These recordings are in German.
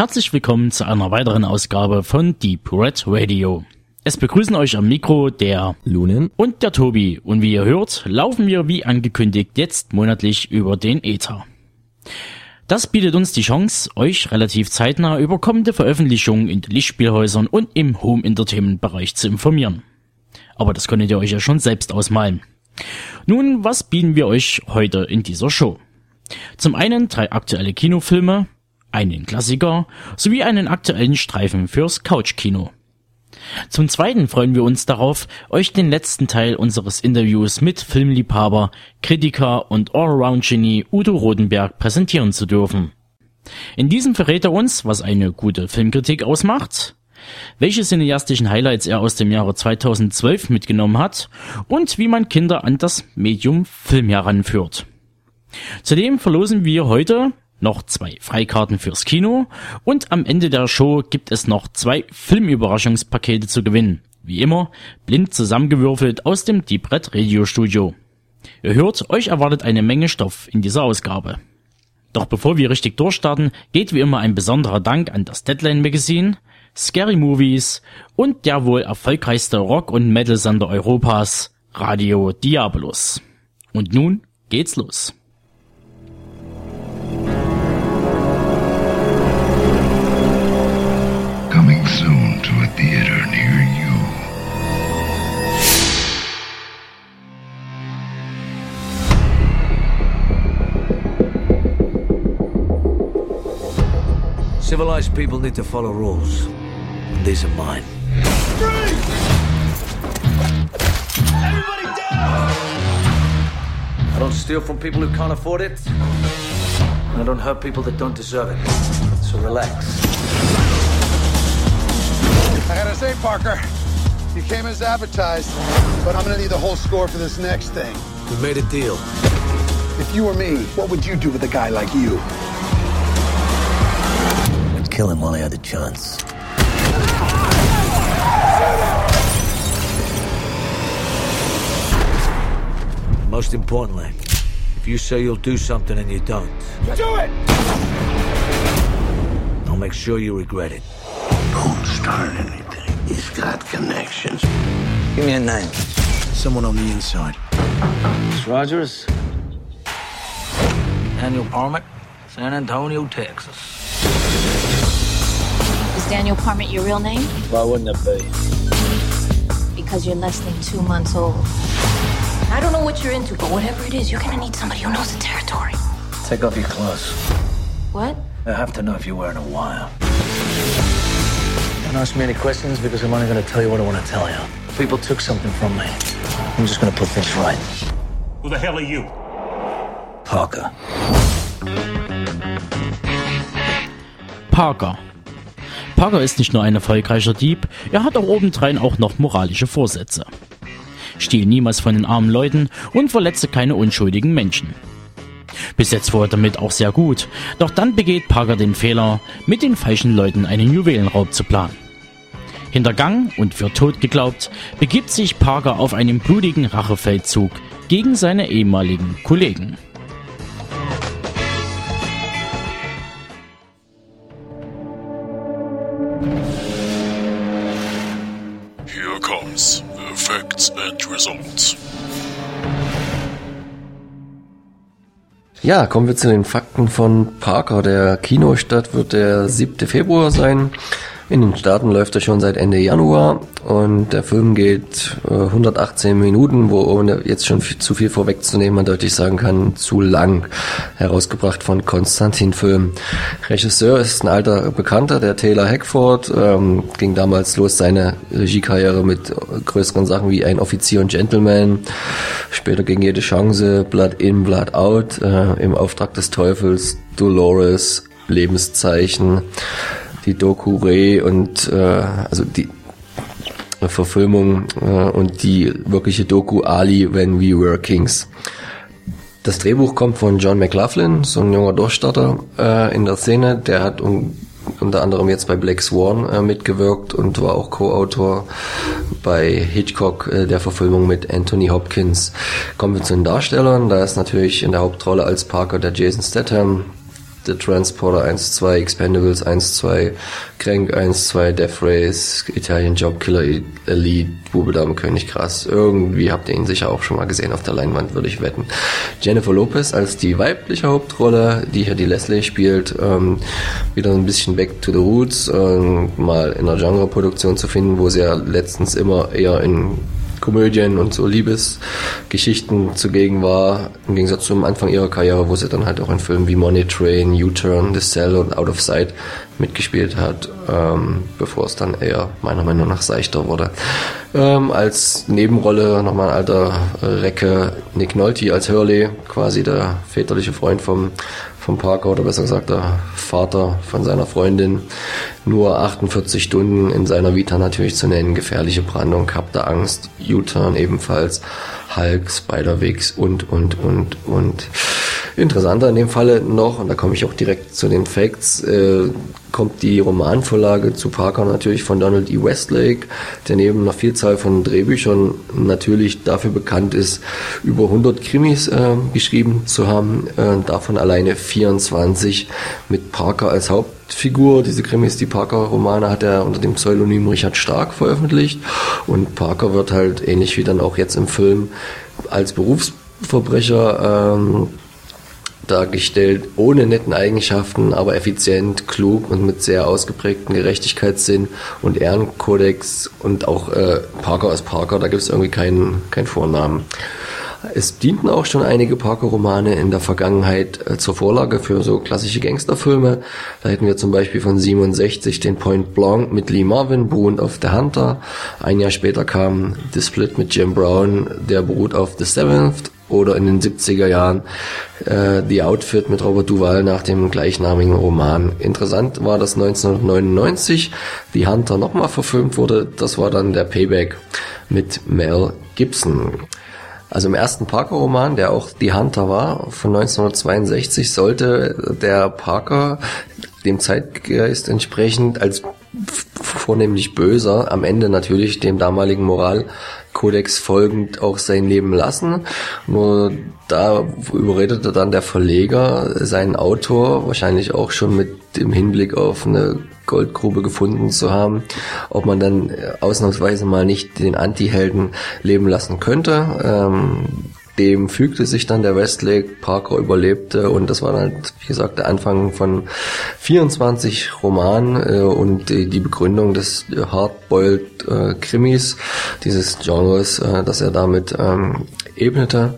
Herzlich willkommen zu einer weiteren Ausgabe von Deep Red Radio. Es begrüßen euch am Mikro der Lunen und der Tobi und wie ihr hört, laufen wir wie angekündigt jetzt monatlich über den Ether. Das bietet uns die Chance, euch relativ zeitnah über kommende Veröffentlichungen in den Lichtspielhäusern und im Home Entertainment Bereich zu informieren. Aber das könntet ihr euch ja schon selbst ausmalen. Nun, was bieten wir euch heute in dieser Show? Zum einen drei aktuelle Kinofilme, einen Klassiker sowie einen aktuellen Streifen fürs Couchkino. Zum Zweiten freuen wir uns darauf, euch den letzten Teil unseres Interviews mit Filmliebhaber, Kritiker und Allround-Genie Udo Rodenberg präsentieren zu dürfen. In diesem verrät er uns, was eine gute Filmkritik ausmacht, welche cineastischen Highlights er aus dem Jahre 2012 mitgenommen hat und wie man Kinder an das Medium Film heranführt. Zudem verlosen wir heute noch zwei Freikarten fürs Kino und am Ende der Show gibt es noch zwei Filmüberraschungspakete zu gewinnen. Wie immer, blind zusammengewürfelt aus dem Deep Red Radio Studio. Ihr hört, euch erwartet eine Menge Stoff in dieser Ausgabe. Doch bevor wir richtig durchstarten, geht wie immer ein besonderer Dank an das Deadline Magazine, Scary Movies und der wohl erfolgreichste Rock- und Metal-Sender Europas, Radio Diabolus. Und nun geht's los. Civilized people need to follow rules. And these are mine. Freeze! Everybody down! I don't steal from people who can't afford it. And I don't hurt people that don't deserve it. So relax. I gotta say, Parker, you came as advertised, but I'm gonna need the whole score for this next thing. We made a deal. If you were me, what would you do with a guy like you? I'd kill him while I had the chance. Most importantly, if you say you'll do something and you don't, Do it! I'll make sure you regret it. Don't start anything. He's got connections. Give me a name. Someone on the inside. Miss Rogers. Daniel Parmit, San Antonio, Texas. Is Daniel Parmit your real name? Why wouldn't it be? Because you're less than two months old. I don't know what you're into, but whatever it is, you're gonna need somebody who knows the territory. Take off your clothes. What? I have to know if you're wearing a wire. Don't ask me any questions because I'm only going to tell you what I want to tell you. People took something from me. I'm just going to put things right. Who the hell are you? Parker. Parker. Parker ist nicht nur ein erfolgreicher Dieb, er hat auch obendrein auch noch moralische Vorsätze. Stiehl niemals von den armen Leuten und verletze keine unschuldigen Menschen. Bis jetzt fuhr er damit auch sehr gut, doch dann begeht Parker den Fehler, mit den falschen Leuten einen Juwelenraub zu planen. Hintergangen und für tot geglaubt, begibt sich Parker auf einen blutigen Rachefeldzug gegen seine ehemaligen Kollegen. Results. Ja, kommen wir zu den Fakten von Parker. Der Kinostart wird der 7. Februar sein. In den Staaten läuft er schon seit Ende Januar und der Film geht äh, 118 Minuten, wo ohne jetzt schon viel, zu viel vorwegzunehmen man deutlich sagen kann, zu lang. Herausgebracht von Konstantin Film. Regisseur ist ein alter Bekannter, der Taylor Hackford, ähm, ging damals los seine Regiekarriere mit größeren Sachen wie Ein Offizier und Gentleman, später ging jede Chance, Blood in, Blood out, äh, im Auftrag des Teufels, Dolores, Lebenszeichen, die Doku Ray und äh, also die Verfilmung äh, und die wirkliche Doku Ali When We Were Kings. Das Drehbuch kommt von John McLaughlin, so ein junger Durchstarter äh, in der Szene. Der hat um, unter anderem jetzt bei Black Swan äh, mitgewirkt und war auch Co-Autor bei Hitchcock äh, der Verfilmung mit Anthony Hopkins. Kommen wir zu den Darstellern. Da ist natürlich in der Hauptrolle als Parker der Jason Statham, The Transporter 1, 2, Expendables 1, 2, Crank 1, 2, Death Race, Italian Job Killer Elite, Bube Dame König krass. Irgendwie habt ihr ihn sicher auch schon mal gesehen auf der Leinwand, würde ich wetten. Jennifer Lopez als die weibliche Hauptrolle, die hier die Leslie spielt, ähm, wieder ein bisschen back to the roots, ähm, mal in einer Genre-Produktion zu finden, wo sie ja letztens immer eher in Komödien und so Liebesgeschichten zugegen war, im Gegensatz zum Anfang ihrer Karriere, wo sie dann halt auch in Filmen wie Money Train, U-Turn, The Cell und Out of Sight mitgespielt hat, ähm, bevor es dann eher meiner Meinung nach seichter wurde. Ähm, als Nebenrolle nochmal ein alter Recke Nick Nolte als Hurley, quasi der väterliche Freund vom vom Parker oder besser gesagt der Vater von seiner Freundin. Nur 48 Stunden in seiner Vita natürlich zu nennen. Gefährliche Brandung, Kapte Angst, U-Turn ebenfalls, Hulk, Spider-Wix und, und, und, und. Interessanter in dem Falle noch, und da komme ich auch direkt zu den Facts, äh, kommt die Romanvorlage zu Parker natürlich von Donald E. Westlake, der neben einer Vielzahl von Drehbüchern natürlich dafür bekannt ist, über 100 Krimis äh, geschrieben zu haben, äh, davon alleine 24 mit Parker als Hauptfigur. Diese Krimis, die Parker-Romane hat er unter dem Pseudonym Richard Stark veröffentlicht und Parker wird halt ähnlich wie dann auch jetzt im Film als Berufsverbrecher ähm, dargestellt, ohne netten Eigenschaften, aber effizient, klug und mit sehr ausgeprägten Gerechtigkeitssinn und Ehrenkodex und auch äh, Parker als Parker, da gibt es irgendwie keinen keinen Vornamen. Es dienten auch schon einige Parker-Romane in der Vergangenheit äh, zur Vorlage für so klassische Gangsterfilme. Da hätten wir zum Beispiel von 67 den Point Blanc mit Lee Marvin, beruhend auf The Hunter. Ein Jahr später kam The Split mit Jim Brown, der beruht auf The Seventh oder in den 70er Jahren äh, The Outfit mit Robert Duval nach dem gleichnamigen Roman. Interessant war, dass 1999 The Hunter nochmal verfilmt wurde. Das war dann der Payback mit Mel Gibson. Also im ersten Parker-Roman, der auch The Hunter war, von 1962, sollte der Parker dem Zeitgeist entsprechend als vornehmlich böser, am Ende natürlich dem damaligen Moralkodex folgend auch sein Leben lassen. Nur da überredete dann der Verleger seinen Autor, wahrscheinlich auch schon mit dem Hinblick auf eine Goldgrube gefunden zu haben, ob man dann ausnahmsweise mal nicht den Anti-Helden leben lassen könnte. Ähm, dem fügte sich dann der Westlake, Parker überlebte und das war dann, wie gesagt, der Anfang von 24 Romanen äh, und die, die, Begründung des Hardboiled äh, Krimis, dieses Genres, äh, das er damit ähm, ebnete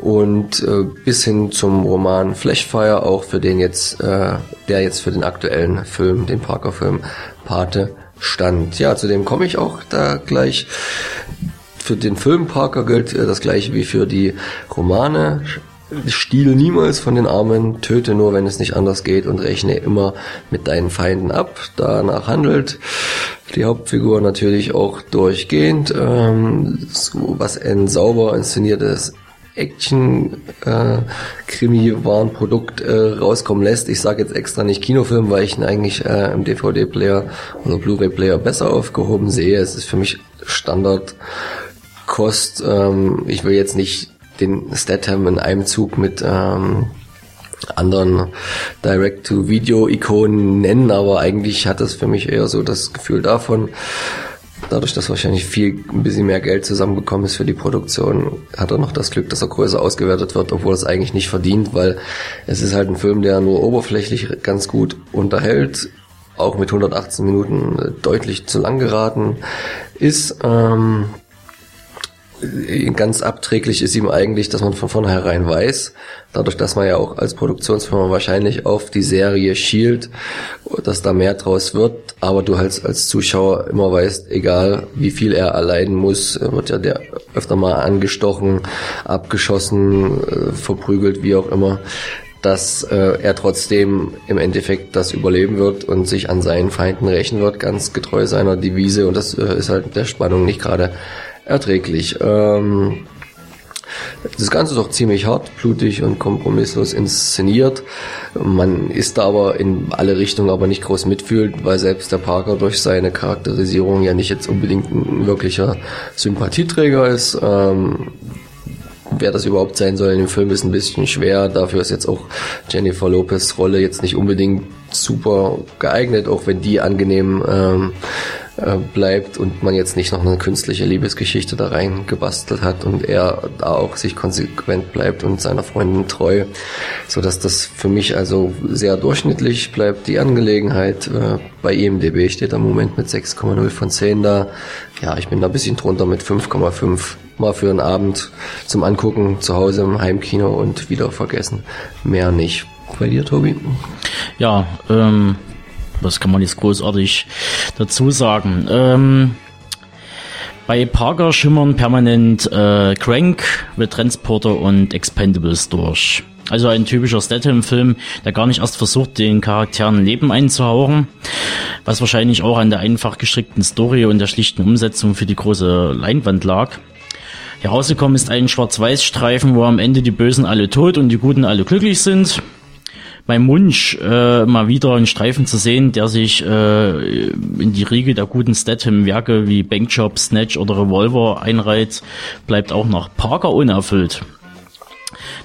und äh, bis hin zum Roman Flashfire, auch für den jetzt, äh, der jetzt für den aktuellen Film, den Parker-Film Pate stand. Ja, zu dem komme ich auch da gleich. Für den Film Parker gilt äh, das gleiche wie für die Romane. Stiehl niemals von den Armen, töte nur, wenn es nicht anders geht und rechne immer mit deinen Feinden ab. Danach handelt die Hauptfigur natürlich auch durchgehend. Ähm, was ein sauber inszeniertes Action-Krimi-Warenprodukt äh, äh, rauskommen lässt. Ich sage jetzt extra nicht Kinofilm, weil ich ihn eigentlich äh, im DVD-Player oder Blu-ray-Player besser aufgehoben sehe. Es ist für mich Standardkost. Ähm, ich will jetzt nicht den Statham in einem Zug mit ähm, anderen Direct-to-Video-Ikonen nennen, aber eigentlich hat das für mich eher so das Gefühl davon. Dadurch, dass wahrscheinlich viel, ein bisschen mehr Geld zusammengekommen ist für die Produktion, hat er noch das Glück, dass er größer ausgewertet wird, obwohl es eigentlich nicht verdient, weil es ist halt ein Film, der nur oberflächlich ganz gut unterhält, auch mit 118 Minuten deutlich zu lang geraten ist. Ähm, ganz abträglich ist ihm eigentlich, dass man von vornherein weiß, dadurch, dass man ja auch als Produktionsfirma wahrscheinlich auf die Serie schielt, dass da mehr draus wird, aber du halt als Zuschauer immer weißt, egal wie viel er erleiden muss, wird ja der öfter mal angestochen, abgeschossen, äh, verprügelt, wie auch immer, dass äh, er trotzdem im Endeffekt das überleben wird und sich an seinen Feinden rächen wird, ganz getreu seiner Devise. Und das äh, ist halt der Spannung nicht gerade erträglich. Ähm, Das Ganze ist auch ziemlich hart, blutig und kompromisslos inszeniert. Man ist da aber in alle Richtungen aber nicht groß mitfühlt, weil selbst der Parker durch seine Charakterisierung ja nicht jetzt unbedingt ein wirklicher Sympathieträger ist. Ähm, wer das überhaupt sein soll in dem Film ist ein bisschen schwer. Dafür ist jetzt auch Jennifer Lopez Rolle jetzt nicht unbedingt super geeignet, auch wenn die angenehm ähm, äh, bleibt und man jetzt nicht noch eine künstliche Liebesgeschichte da rein gebastelt hat und er da auch sich konsequent bleibt und seiner Freundin treu, so dass das für mich also sehr durchschnittlich bleibt. Die Angelegenheit äh, bei IMDb steht am Moment mit 6,0 von 10 da. Ja, ich bin da ein bisschen drunter mit 5,5 mal für einen Abend zum Angucken zu Hause im Heimkino und wieder vergessen. Mehr nicht. Bei dir, Tobi? Ja, ähm, was kann man jetzt großartig dazu sagen? Ähm, bei Parker schimmern permanent äh, Crank, The Transporter und Expendables durch. Also ein typischer Statham-Film, der gar nicht erst versucht, den Charakteren Leben einzuhauchen, was wahrscheinlich auch an der einfach gestrickten Story und der schlichten Umsetzung für die große Leinwand lag. Herausgekommen ist ein Schwarz-Weiß-Streifen, wo am Ende die Bösen alle tot und die Guten alle glücklich sind mein Wunsch, äh, mal wieder einen Streifen zu sehen, der sich äh, in die Riege der guten Statham-Werke wie Bankjob, Snatch oder Revolver einreiht, bleibt auch nach Parker unerfüllt.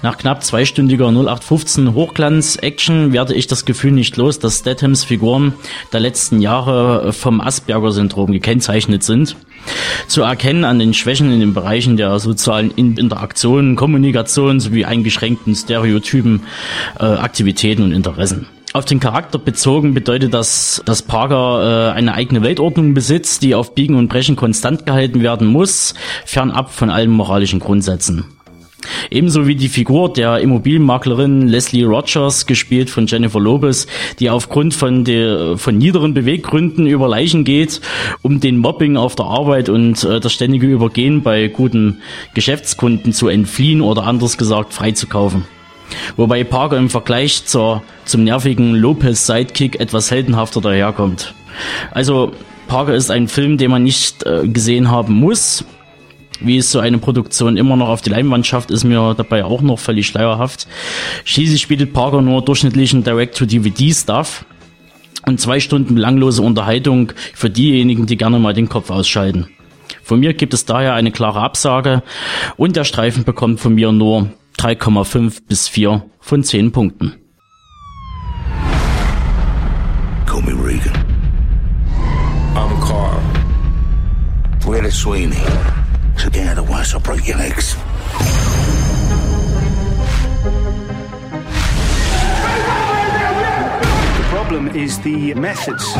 Nach knapp zweistündiger 0815 Hochglanz-Action werde ich das Gefühl nicht los, dass Stathams Figuren der letzten Jahre vom Asperger-Syndrom gekennzeichnet sind zu erkennen an den Schwächen in den Bereichen der sozialen Interaktion, Kommunikation sowie eingeschränkten Stereotypen, äh, Aktivitäten und Interessen. Auf den Charakter bezogen bedeutet das, dass Parker äh, eine eigene Weltordnung besitzt, die auf Biegen und Brechen konstant gehalten werden muss, fernab von allen moralischen Grundsätzen. Ebenso wie die Figur der Immobilienmaklerin Leslie Rogers, gespielt von Jennifer Lopez, die aufgrund von, der, von niederen Beweggründen über Leichen geht, um den Mobbing auf der Arbeit und äh, das ständige Übergehen bei guten Geschäftskunden zu entfliehen oder anders gesagt freizukaufen. Wobei Parker im Vergleich zur, zum nervigen Lopez-Sidekick etwas heldenhafter daherkommt. Also Parker ist ein Film, den man nicht äh, gesehen haben muss, wie es so eine Produktion immer noch auf die Leinwand schafft, ist mir dabei auch noch völlig schleierhaft. Schließlich bietet Parker nur durchschnittlichen Direct-to-DVD-Stuff und zwei Stunden langlose Unterhaltung für diejenigen, die gerne mal den Kopf ausschalten. Von mir gibt es daher eine klare Absage und der Streifen bekommt von mir nur 3,5 bis 4 von 10 Punkten. Call me Regan. I'm Carl. Where is Sweeney? So get out of the way, I'll break your legs. The problem is the methods,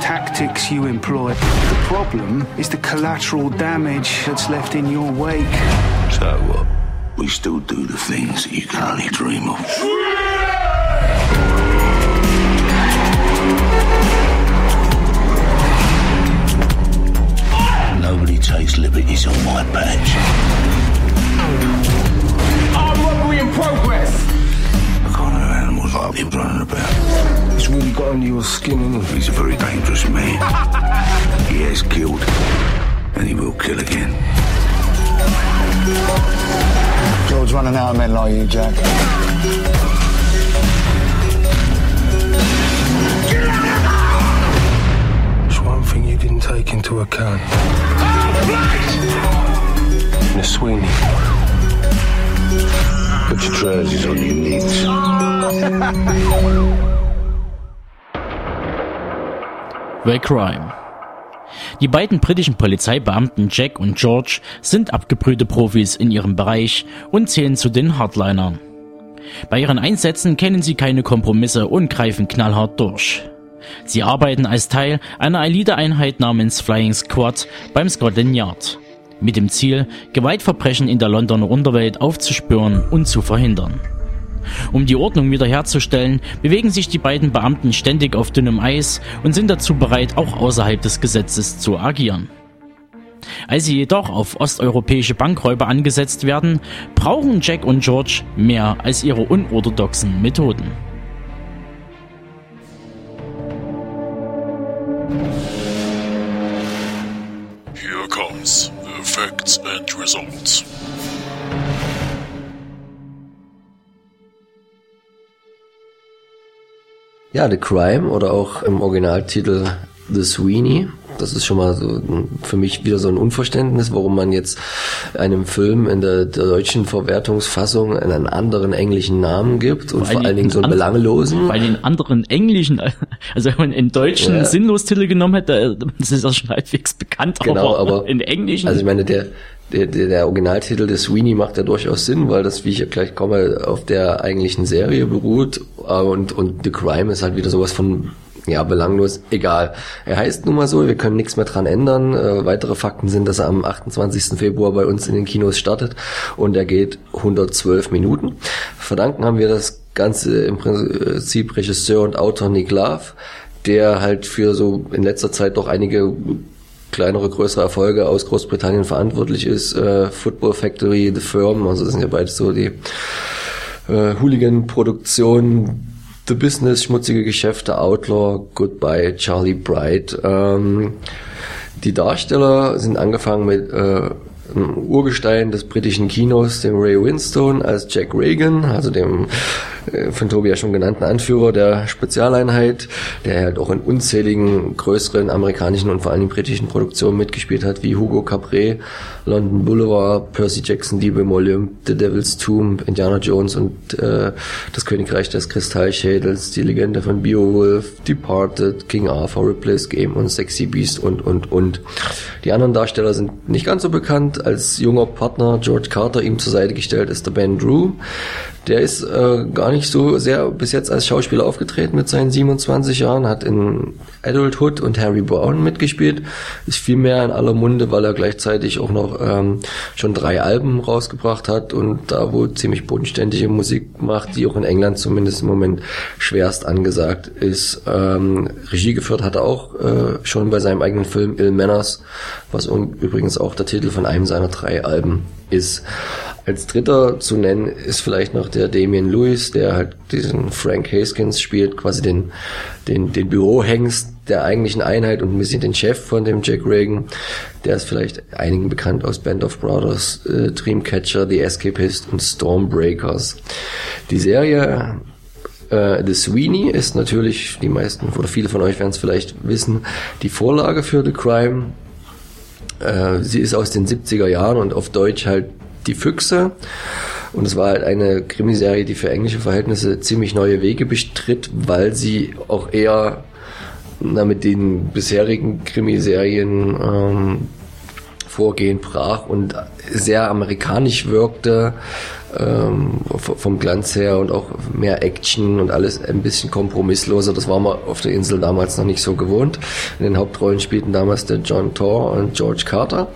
tactics you employ. The problem is the collateral damage that's left in your wake. So what? We still do the things that you can only dream of. Nobody takes liberties on my patch. Armed robbery in progress! I can't have animals like him running about. He's really got under your skin, isn't he? He's a very dangerous man. he has killed, and he will kill again. George running out of men like you, Jack. Take into account. Miss Sweeney. Put your trousers on your knees. The Crime. Die beiden britischen Polizeibeamten Jack und George sind abgebrühte Profis in ihrem Bereich und zählen zu den Hardlinern. Bei ihren Einsätzen kennen sie keine Kompromisse und greifen knallhart durch. Sie arbeiten als Teil einer Eliteeinheit namens Flying Squad beim Scotland Yard. Mit dem Ziel, Gewaltverbrechen in der Londoner Unterwelt aufzuspüren und zu verhindern. Um die Ordnung wiederherzustellen, bewegen sich die beiden Beamten ständig auf dünnem Eis und sind dazu bereit, auch außerhalb des Gesetzes zu agieren. Als sie jedoch auf osteuropäische Bankräuber angesetzt werden, brauchen Jack und George mehr als ihre unorthodoxen Methoden. comes the and results. Ja, The Crime oder auch im Originaltitel The Sweeney das ist schon mal so für mich wieder so ein Unverständnis, warum man jetzt einem Film in der, der deutschen Verwertungsfassung einen anderen englischen Namen gibt und vor, vor allen Dingen so einen belanglosen. Bei den anderen englischen, also wenn man in deutschen ja. sinnlos Titel genommen hätte, das ist ja schon halbwegs bekannt, genau, aber, aber in englischen. Also ich meine, der, der, der, der Originaltitel des Sweeney macht ja durchaus Sinn, weil das, wie ich gleich komme, auf der eigentlichen Serie beruht und, und The Crime ist halt wieder sowas von ja, belanglos, egal. Er heißt nun mal so, wir können nichts mehr dran ändern. Äh, weitere Fakten sind, dass er am 28. Februar bei uns in den Kinos startet und er geht 112 Minuten. Verdanken haben wir das Ganze im Prinzip Regisseur und Autor Nick Love, der halt für so in letzter Zeit doch einige kleinere, größere Erfolge aus Großbritannien verantwortlich ist. Äh, Football Factory, The Firm, also das sind ja beide so die äh, Hooligan-Produktionen, The Business, schmutzige Geschäfte, Outlaw, Goodbye, Charlie Bright. Ähm, die Darsteller sind angefangen mit äh, einem Urgestein des britischen Kinos, dem Ray Winstone als Jack Reagan, also dem äh, von Tobi ja schon genannten Anführer der Spezialeinheit, der halt auch in unzähligen größeren amerikanischen und vor allem britischen Produktionen mitgespielt hat, wie Hugo Capret, London Boulevard, Percy Jackson, Diebe im The Devil's Tomb, Indiana Jones und äh, das Königreich des Kristallschädels, die Legende von Beowulf, Departed, King Arthur, Ripley's Game und Sexy Beast und, und, und. Die anderen Darsteller sind nicht ganz so bekannt. Als junger Partner George Carter ihm zur Seite gestellt ist der Ben Drew. Der ist äh, gar nicht so sehr bis jetzt als Schauspieler aufgetreten mit seinen 27 Jahren, hat in Adulthood und Harry Brown mitgespielt, ist viel mehr in aller Munde, weil er gleichzeitig auch noch ähm, schon drei Alben rausgebracht hat und da wohl ziemlich bodenständige Musik macht, die auch in England zumindest im Moment schwerst angesagt ist. Ähm, Regie geführt hat er auch äh, schon bei seinem eigenen Film Ill Manners, was übrigens auch der Titel von einem seiner drei Alben ist. Als dritter zu nennen ist vielleicht noch der Damien Lewis, der halt diesen Frank Haskins spielt, quasi den, den, den Bürohengst der eigentlichen Einheit und ein bisschen den Chef von dem Jack Reagan. Der ist vielleicht einigen bekannt aus Band of Brothers, äh, Dreamcatcher, The Escapist und Stormbreakers. Die Serie äh, The Sweeney ist natürlich, die meisten oder viele von euch werden es vielleicht wissen, die Vorlage für The Crime. Äh, sie ist aus den 70er Jahren und auf Deutsch halt die Füchse. Und es war halt eine Krimiserie, die für englische Verhältnisse ziemlich neue Wege bestritt, weil sie auch eher na, mit den bisherigen Krimiserien ähm, Vorgehen brach und sehr amerikanisch wirkte ähm, vom Glanz her und auch mehr Action und alles ein bisschen kompromissloser. Das war man auf der Insel damals noch nicht so gewohnt. In den Hauptrollen spielten damals der John Tor und George Carter.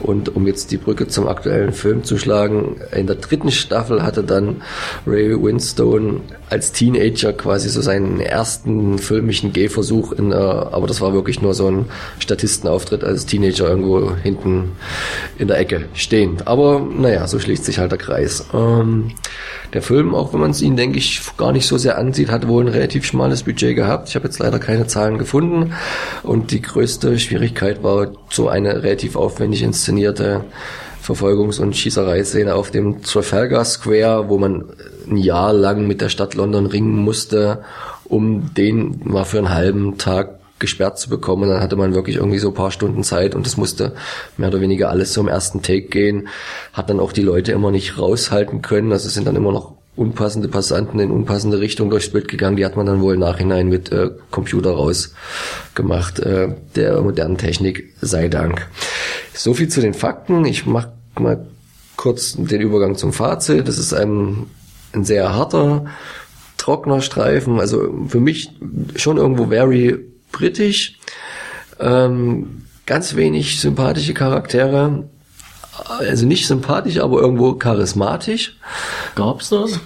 Und um jetzt die Brücke zum aktuellen Film zu schlagen, in der dritten Staffel hatte dann Ray Winstone als Teenager quasi so seinen ersten filmischen Gehversuch in, äh, aber das war wirklich nur so ein Statistenauftritt als Teenager irgendwo hinten in der Ecke stehen. Aber naja, so schließt sich halt der Kreis. Ähm, der Film, auch wenn man es ihn, denke ich, gar nicht so sehr ansieht, hat wohl ein relativ schmales Budget gehabt. Ich habe jetzt leider keine Zahlen gefunden. Und die größte Schwierigkeit war so eine relativ aufwendig inszenierte Verfolgungs- und Schießereiszene auf dem Trafalgar Square, wo man ein Jahr lang mit der Stadt London ringen musste, um den mal für einen halben Tag gesperrt zu bekommen. Dann hatte man wirklich irgendwie so paar Stunden Zeit und es musste mehr oder weniger alles zum ersten Take gehen. Hat dann auch die Leute immer nicht raushalten können. Also es sind dann immer noch unpassende Passanten in unpassende Richtung durchs Bild gegangen. Die hat man dann wohl im Nachhinein mit äh, Computer rausgemacht. Äh, der modernen Technik sei Dank. So viel zu den Fakten. Ich mache mal kurz den Übergang zum Fazit. Das ist ein, ein sehr harter, trockener Streifen. Also für mich schon irgendwo very britisch. Ähm, ganz wenig sympathische Charaktere. Also nicht sympathisch, aber irgendwo charismatisch. Gab's das?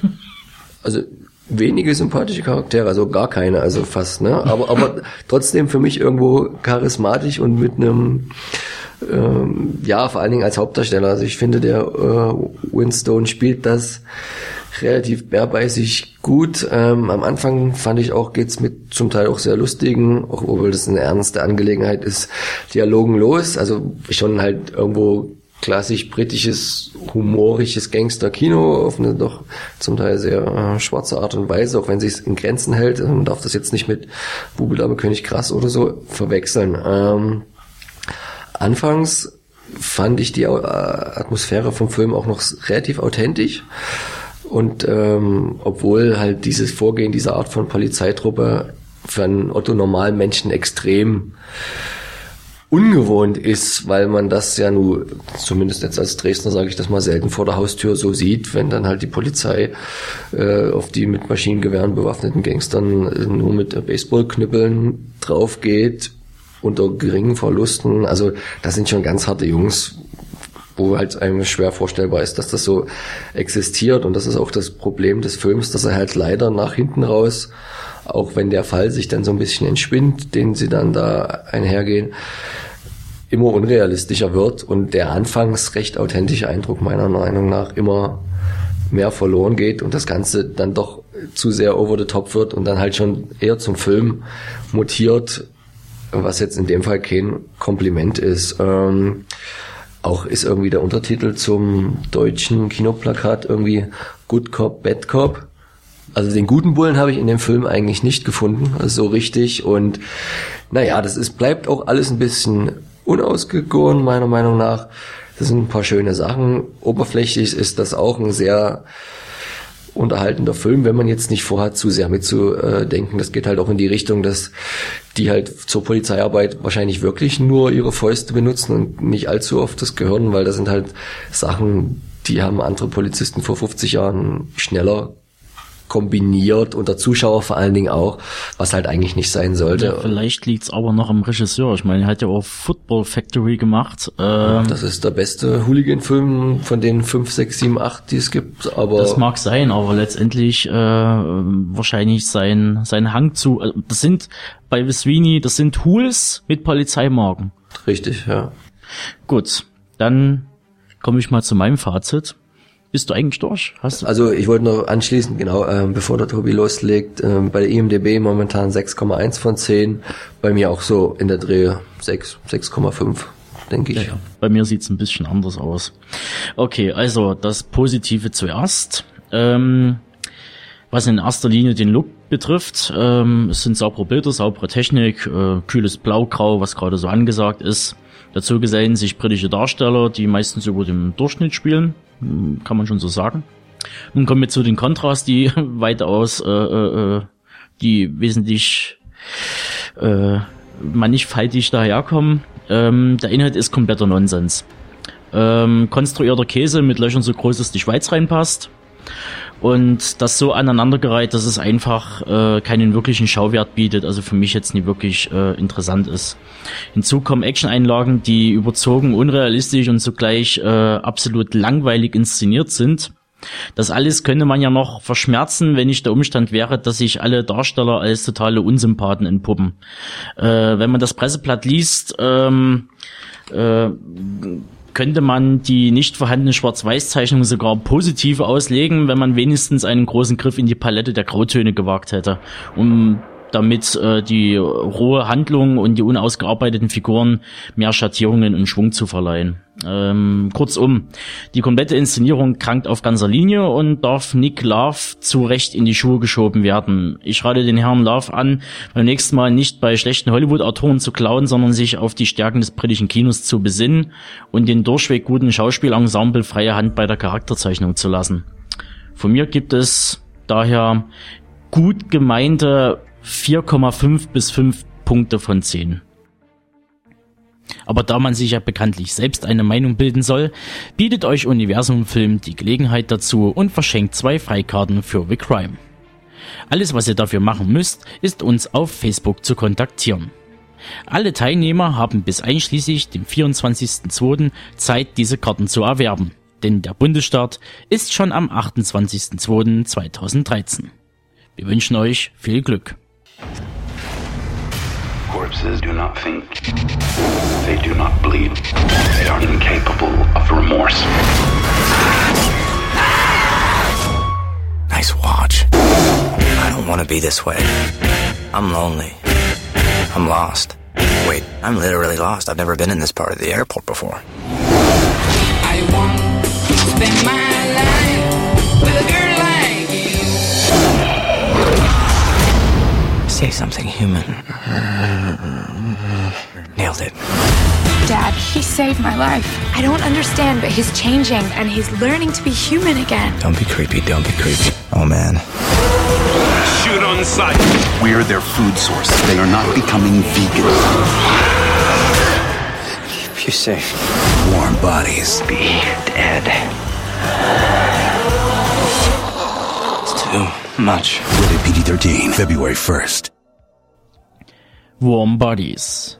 Also wenige sympathische Charaktere, also gar keine, also fast, ne? Aber, aber trotzdem für mich irgendwo charismatisch und mit einem ähm, ja, vor allen Dingen als Hauptdarsteller. Also ich finde, der äh, Winstone spielt das relativ bärbeißig gut. Ähm, am Anfang fand ich auch, geht's mit zum Teil auch sehr lustigen, obwohl das eine ernste Angelegenheit ist, Dialogen los. Also schon halt irgendwo klassisch britisches, humorisches Gangster-Kino auf eine doch zum Teil sehr äh, schwarze Art und Weise, auch wenn es in Grenzen hält. Also man darf das jetzt nicht mit Bubeldame König Krass oder so verwechseln. Ähm, anfangs fand ich die äh, Atmosphäre vom Film auch noch relativ authentisch. Und ähm, obwohl halt dieses Vorgehen dieser Art von Polizeitruppe für einen Otto normalen Menschen extrem ungewohnt ist, weil man das ja nur, zumindest jetzt als Dresdner sage ich das mal selten vor der Haustür so sieht, wenn dann halt die Polizei äh, auf die mit Maschinengewehren bewaffneten Gangstern äh, nur mit Baseballknüppeln drauf geht, unter geringen Verlusten. Also das sind schon ganz harte Jungs, wo halt einem schwer vorstellbar ist, dass das so existiert. Und das ist auch das Problem des Films, dass er halt leider nach hinten raus, auch wenn der Fall sich dann so ein bisschen entspinnt, den sie dann da einhergehen, immer unrealistischer wird und der anfangs recht authentische Eindruck meiner Meinung nach immer mehr verloren geht und das Ganze dann doch zu sehr over the top wird und dann halt schon eher zum Film mutiert, was jetzt in dem Fall kein Kompliment ist. Ähm, auch ist irgendwie der Untertitel zum deutschen Kinoplakat irgendwie Good Cop, Bad Cop. Also den guten Bullen habe ich in dem Film eigentlich nicht gefunden, also so richtig. Und naja, das ist, bleibt auch alles ein bisschen unausgegoren, meiner Meinung nach. Das sind ein paar schöne Sachen. Oberflächlich ist das auch ein sehr unterhaltender Film, wenn man jetzt nicht vorhat, zu sehr mitzudenken. Das geht halt auch in die Richtung, dass die halt zur Polizeiarbeit wahrscheinlich wirklich nur ihre Fäuste benutzen und nicht allzu oft das Gehirn, weil das sind halt Sachen, die haben andere Polizisten vor 50 Jahren schneller kombiniert und der Zuschauer vor allen Dingen auch, was halt eigentlich nicht sein sollte. Ja, vielleicht liegt's aber noch am Regisseur. Ich meine, er hat ja auch Football Factory gemacht. Ähm, das ist der beste Hooligan-Film von den 5, 6, 7, 8, die es gibt. Aber das mag sein, aber letztendlich äh, wahrscheinlich sein, sein Hang zu. Also das sind bei Sweeney, das sind Hools mit Polizeimarken. Richtig, ja. Gut, dann komme ich mal zu meinem Fazit. Bist du eigentlich durch? Hast du? Also ich wollte noch anschließen, genau, ähm, bevor der Tobi loslegt, ähm, bei der IMDB momentan 6,1 von 10, bei mir auch so in der Dreh 6, 6,5 denke ich. Ja, ja. Bei mir sieht's ein bisschen anders aus. Okay, also das Positive zuerst. Ähm, was in erster Linie den Look betrifft, ähm, es sind saubere Bilder, saubere Technik, äh, kühles Blaugrau, was gerade so angesagt ist. Dazu gesellen sich britische Darsteller, die meistens über dem Durchschnitt spielen kann man schon so sagen. Nun kommen wir zu den Kontras, die weitaus, äh, äh, äh, die wesentlich äh, mannigfaltig daherkommen. Ähm, der Inhalt ist kompletter Nonsens. Ähm, konstruierter Käse mit Löchern so groß, dass die Schweiz reinpasst und das so aneinandergereiht, dass es einfach äh, keinen wirklichen Schauwert bietet, also für mich jetzt nie wirklich äh, interessant ist. Hinzu kommen Action-Einlagen, die überzogen, unrealistisch und zugleich äh, absolut langweilig inszeniert sind. Das alles könnte man ja noch verschmerzen, wenn nicht der Umstand wäre, dass sich alle Darsteller als totale Unsympathen entpuppen. Äh, wenn man das Presseblatt liest, ähm, äh, könnte man die nicht vorhandene Schwarz-Weiß-Zeichnung sogar positiv auslegen, wenn man wenigstens einen großen Griff in die Palette der Grautöne gewagt hätte, um damit äh, die rohe Handlung und die unausgearbeiteten Figuren mehr Schattierungen und Schwung zu verleihen. Ähm, kurzum, die komplette Inszenierung krankt auf ganzer Linie und darf Nick Love zu Recht in die Schuhe geschoben werden. Ich rate den Herrn Love an, beim nächsten Mal nicht bei schlechten Hollywood-Autoren zu klauen, sondern sich auf die Stärken des britischen Kinos zu besinnen und den durchweg guten Schauspielensemble freie Hand bei der Charakterzeichnung zu lassen. Von mir gibt es daher gut gemeinte 4,5 bis 5 Punkte von 10. Aber da man sich ja bekanntlich selbst eine Meinung bilden soll, bietet euch Universum Film die Gelegenheit dazu und verschenkt zwei Freikarten für The Crime. Alles, was ihr dafür machen müsst, ist uns auf Facebook zu kontaktieren. Alle Teilnehmer haben bis einschließlich dem 24.02. Zeit, diese Karten zu erwerben, denn der Bundesstart ist schon am 28.02.2013. Wir wünschen euch viel Glück. Corpses do not think. They do not bleed. They are incapable of remorse. Nice watch. I don't want to be this way. I'm lonely. I'm lost. Wait, I'm literally lost. I've never been in this part of the airport before. want to spend my life with a girl Say something human. Nailed it. Dad, he saved my life. I don't understand, but he's changing and he's learning to be human again. Don't be creepy, don't be creepy. Oh man. Shoot on sight. We're their food source. They are not becoming vegan. Keep you safe. Warm bodies. Be dead. It's too much. Rated PG-13, February 1st. Warm Bodies.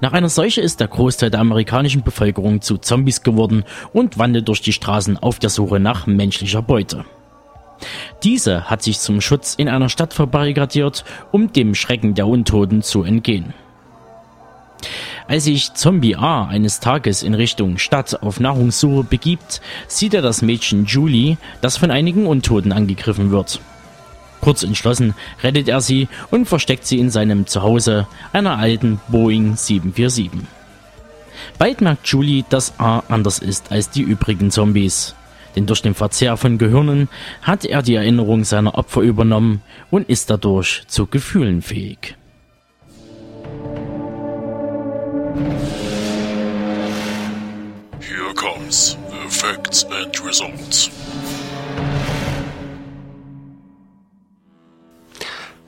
Nach einer Seuche ist der Großteil der amerikanischen Bevölkerung zu Zombies geworden und wandelt durch die Straßen auf der Suche nach menschlicher Beute. Diese hat sich zum Schutz in einer Stadt verbarrikadiert, um dem Schrecken der Untoten zu entgehen. Als sich Zombie A eines Tages in Richtung Stadt auf Nahrungssuche begibt, sieht er das Mädchen Julie, das von einigen Untoten angegriffen wird. Kurz entschlossen rettet er sie und versteckt sie in seinem Zuhause, einer alten Boeing 747. Bald merkt Julie, dass A anders ist als die übrigen Zombies. Denn durch den Verzehr von Gehirnen hat er die Erinnerung seiner Opfer übernommen und ist dadurch zu Gefühlen fähig. Here comes the facts and results.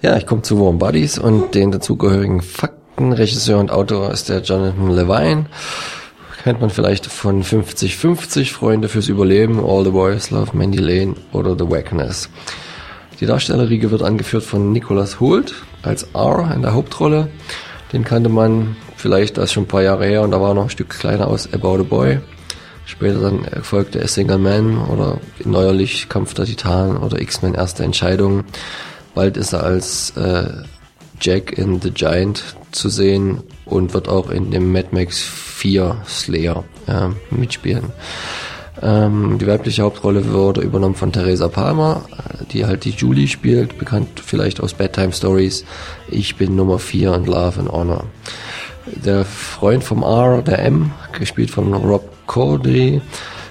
Ja, ich komme zu Warm Bodies und den dazugehörigen Fakten. Regisseur und Autor ist der Jonathan Levine. Kennt man vielleicht von 50-50, Freunde fürs Überleben, All the Boys Love, Mandy Lane oder The Wackness. Die Darstellerriege wird angeführt von Nicholas Hoult als R in der Hauptrolle. Den kannte man vielleicht das schon ein paar Jahre her und da war er noch ein Stück kleiner aus About a Boy. Später dann erfolgte A Single Man oder neuerlich Kampf der Titanen oder X-Men Erste Entscheidung. Bald ist er als äh, Jack in The Giant zu sehen und wird auch in dem Mad Max 4 Slayer äh, mitspielen. Ähm, die weibliche Hauptrolle wurde übernommen von Theresa Palmer, die halt die Julie spielt, bekannt vielleicht aus Bedtime Stories. Ich bin Nummer 4 und Love and Honor. Der Freund vom R, der M, gespielt von Rob Corday,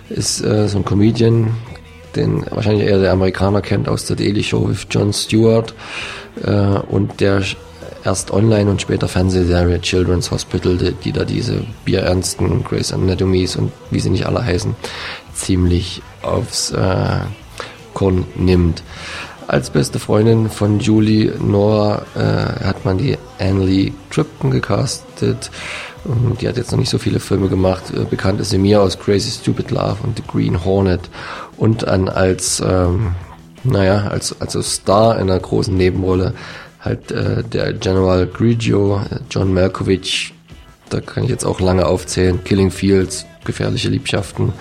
ist äh, so ein Comedian, den wahrscheinlich eher der Amerikaner kennt aus der Daily Show with Jon Stewart äh, und der erst online und später Fernsehserie Children's Hospital, die, die da diese bierernsten Grace Anatomies und wie sie nicht alle heißen, ziemlich aufs äh, Korn nimmt. Als beste Freundin von Julie Nora äh, hat man die Anne Tripton gecastet. Die hat jetzt noch nicht so viele Filme gemacht. Äh, bekannt ist sie mir aus Crazy Stupid Love und The Green Hornet und an als ähm, naja als also Star in einer großen Nebenrolle halt äh, der General Grigio, John Malkovich. Da kann ich jetzt auch lange aufzählen. Killing Fields, gefährliche Liebschaften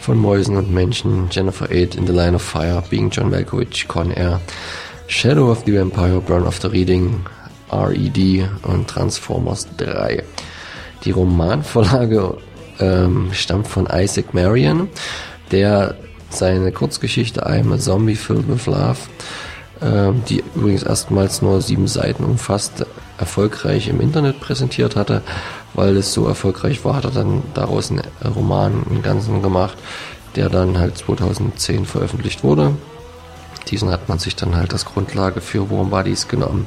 von Mäusen und Menschen, Jennifer Aid in The Line of Fire, Being John Malkovich, Con Air, Shadow of the Vampire, Burn of the Reading, R.E.D. und Transformers 3. Die Romanvorlage ähm, stammt von Isaac Marion, der seine Kurzgeschichte I'm a Zombie Filled with Love, ähm, die übrigens erstmals nur sieben Seiten umfasst, erfolgreich im Internet präsentiert hatte. Weil es so erfolgreich war, hat er dann daraus einen Roman, einen ganzen gemacht, der dann halt 2010 veröffentlicht wurde. Diesen hat man sich dann halt als Grundlage für Warm Bodies genommen.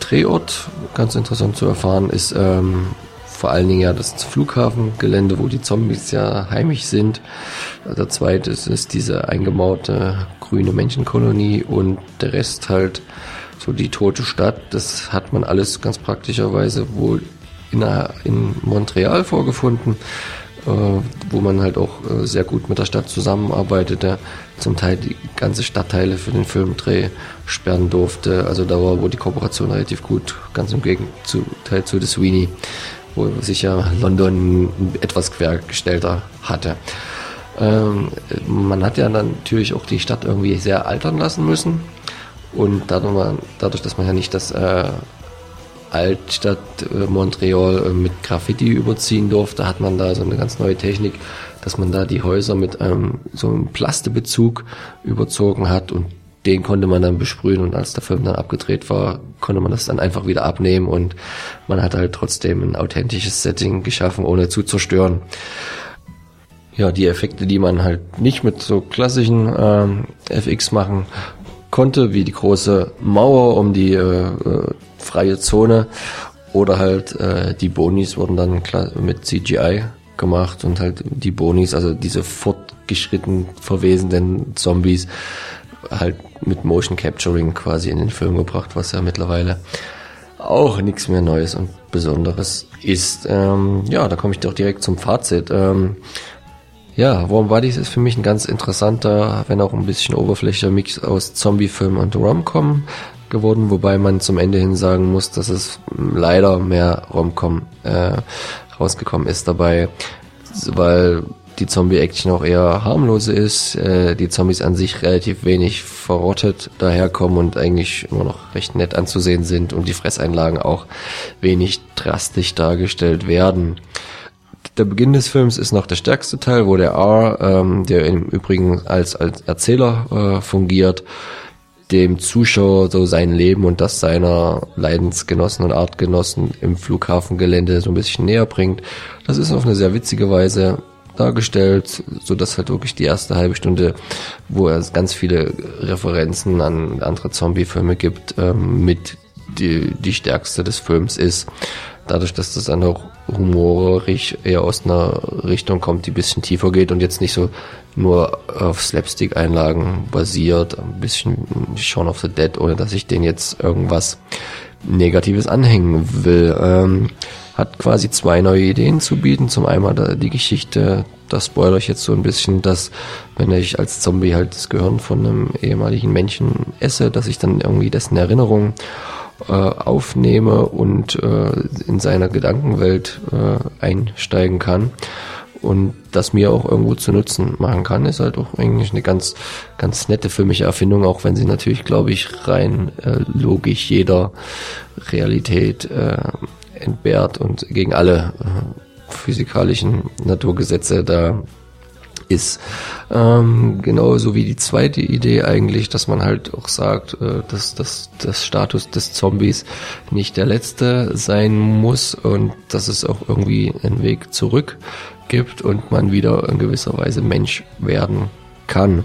Drehort, ganz interessant zu erfahren, ist ähm, vor allen Dingen ja das Flughafengelände, wo die Zombies ja heimisch sind. Der zweite ist, ist diese eingemauerte grüne Menschenkolonie und der Rest halt so die tote Stadt. Das hat man alles ganz praktischerweise wohl in, in Montreal vorgefunden, äh, wo man halt auch äh, sehr gut mit der Stadt zusammenarbeitete, zum Teil die ganze Stadtteile für den Filmdreh sperren durfte. Also da war wohl die Kooperation relativ gut, ganz im Gegenteil zu The Sweeney wo sich ja London etwas quergestellter hatte. Ähm, man hat ja dann natürlich auch die Stadt irgendwie sehr altern lassen müssen. Und dadurch, dadurch dass man ja nicht das äh, Altstadt äh, Montreal äh, mit Graffiti überziehen durfte, hat man da so eine ganz neue Technik, dass man da die Häuser mit einem so einem Plastebezug überzogen hat und den konnte man dann besprühen und als der Film dann abgedreht war, konnte man das dann einfach wieder abnehmen und man hat halt trotzdem ein authentisches Setting geschaffen, ohne zu zerstören. ja, die Effekte, die man halt nicht mit so klassischen ähm, FX machen konnte, wie die große Mauer um die äh, äh, freie Zone oder halt äh, die Bonis wurden dann mit CGI gemacht und halt die Bonis, also diese fortgeschritten verwesenden Zombies, halt mit Motion Capturing quasi in den Film gebracht, was ja mittlerweile auch nichts mehr Neues und Besonderes ist. Ähm, ja, da komme ich doch direkt zum Fazit. Ähm, ja, Warm Bodies ist für mich ein ganz interessanter, wenn auch ein bisschen oberflächlicher Mix aus Zombie-Film und Rom-Com geworden, wobei man zum Ende hin sagen muss, dass es leider mehr Rom-Com äh, rausgekommen ist dabei, weil die Zombie-Action auch eher harmlose ist, äh, die Zombies an sich relativ wenig verrottet daherkommen und eigentlich immer noch recht nett anzusehen sind und die Fresseinlagen auch wenig drastisch dargestellt werden. Der Beginn des Films ist noch der stärkste Teil, wo der R, ähm, der im Übrigen als, als Erzähler äh, fungiert, dem Zuschauer so sein Leben und das seiner Leidensgenossen und Artgenossen im Flughafengelände so ein bisschen näher bringt. Das ist auf eine sehr witzige Weise dargestellt, so dass halt wirklich die erste halbe Stunde, wo es ganz viele Referenzen an andere Zombie-Filme gibt, ähm, mit die, die stärkste des Films ist. Dadurch, dass das dann auch humorig eher aus einer Richtung kommt, die ein bisschen tiefer geht und jetzt nicht so nur auf Slapstick-Einlagen basiert, ein bisschen Shaun of the Dead, ohne dass ich den jetzt irgendwas Negatives anhängen will. Ähm, hat quasi zwei neue Ideen zu bieten. Zum einen die Geschichte, das spoilere ich jetzt so ein bisschen, dass wenn ich als Zombie halt das Gehirn von einem ehemaligen Menschen esse, dass ich dann irgendwie dessen Erinnerung äh, aufnehme und äh, in seiner Gedankenwelt äh, einsteigen kann und das mir auch irgendwo zu Nutzen machen kann, ist halt auch eigentlich eine ganz, ganz nette für mich Erfindung, auch wenn sie natürlich, glaube ich, rein äh, logisch jeder Realität äh, entbehrt und gegen alle äh, physikalischen Naturgesetze da ist. Ähm, genauso wie die zweite Idee eigentlich, dass man halt auch sagt, äh, dass, dass das Status des Zombies nicht der letzte sein muss und dass es auch irgendwie einen Weg zurück gibt und man wieder in gewisser Weise Mensch werden kann.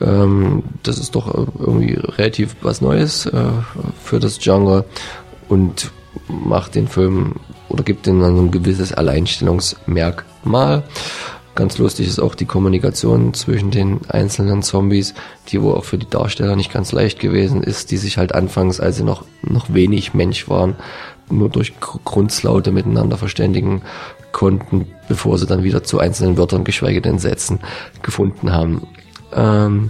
Ähm, das ist doch irgendwie relativ was Neues äh, für das Genre und macht den Film oder gibt ihm dann ein gewisses Alleinstellungsmerkmal. Ganz lustig ist auch die Kommunikation zwischen den einzelnen Zombies, die wo auch für die Darsteller nicht ganz leicht gewesen ist, die sich halt anfangs, als sie noch, noch wenig Mensch waren, nur durch Grundslaute miteinander verständigen konnten, bevor sie dann wieder zu einzelnen Wörtern, geschweige denn Sätzen, gefunden haben. Ähm,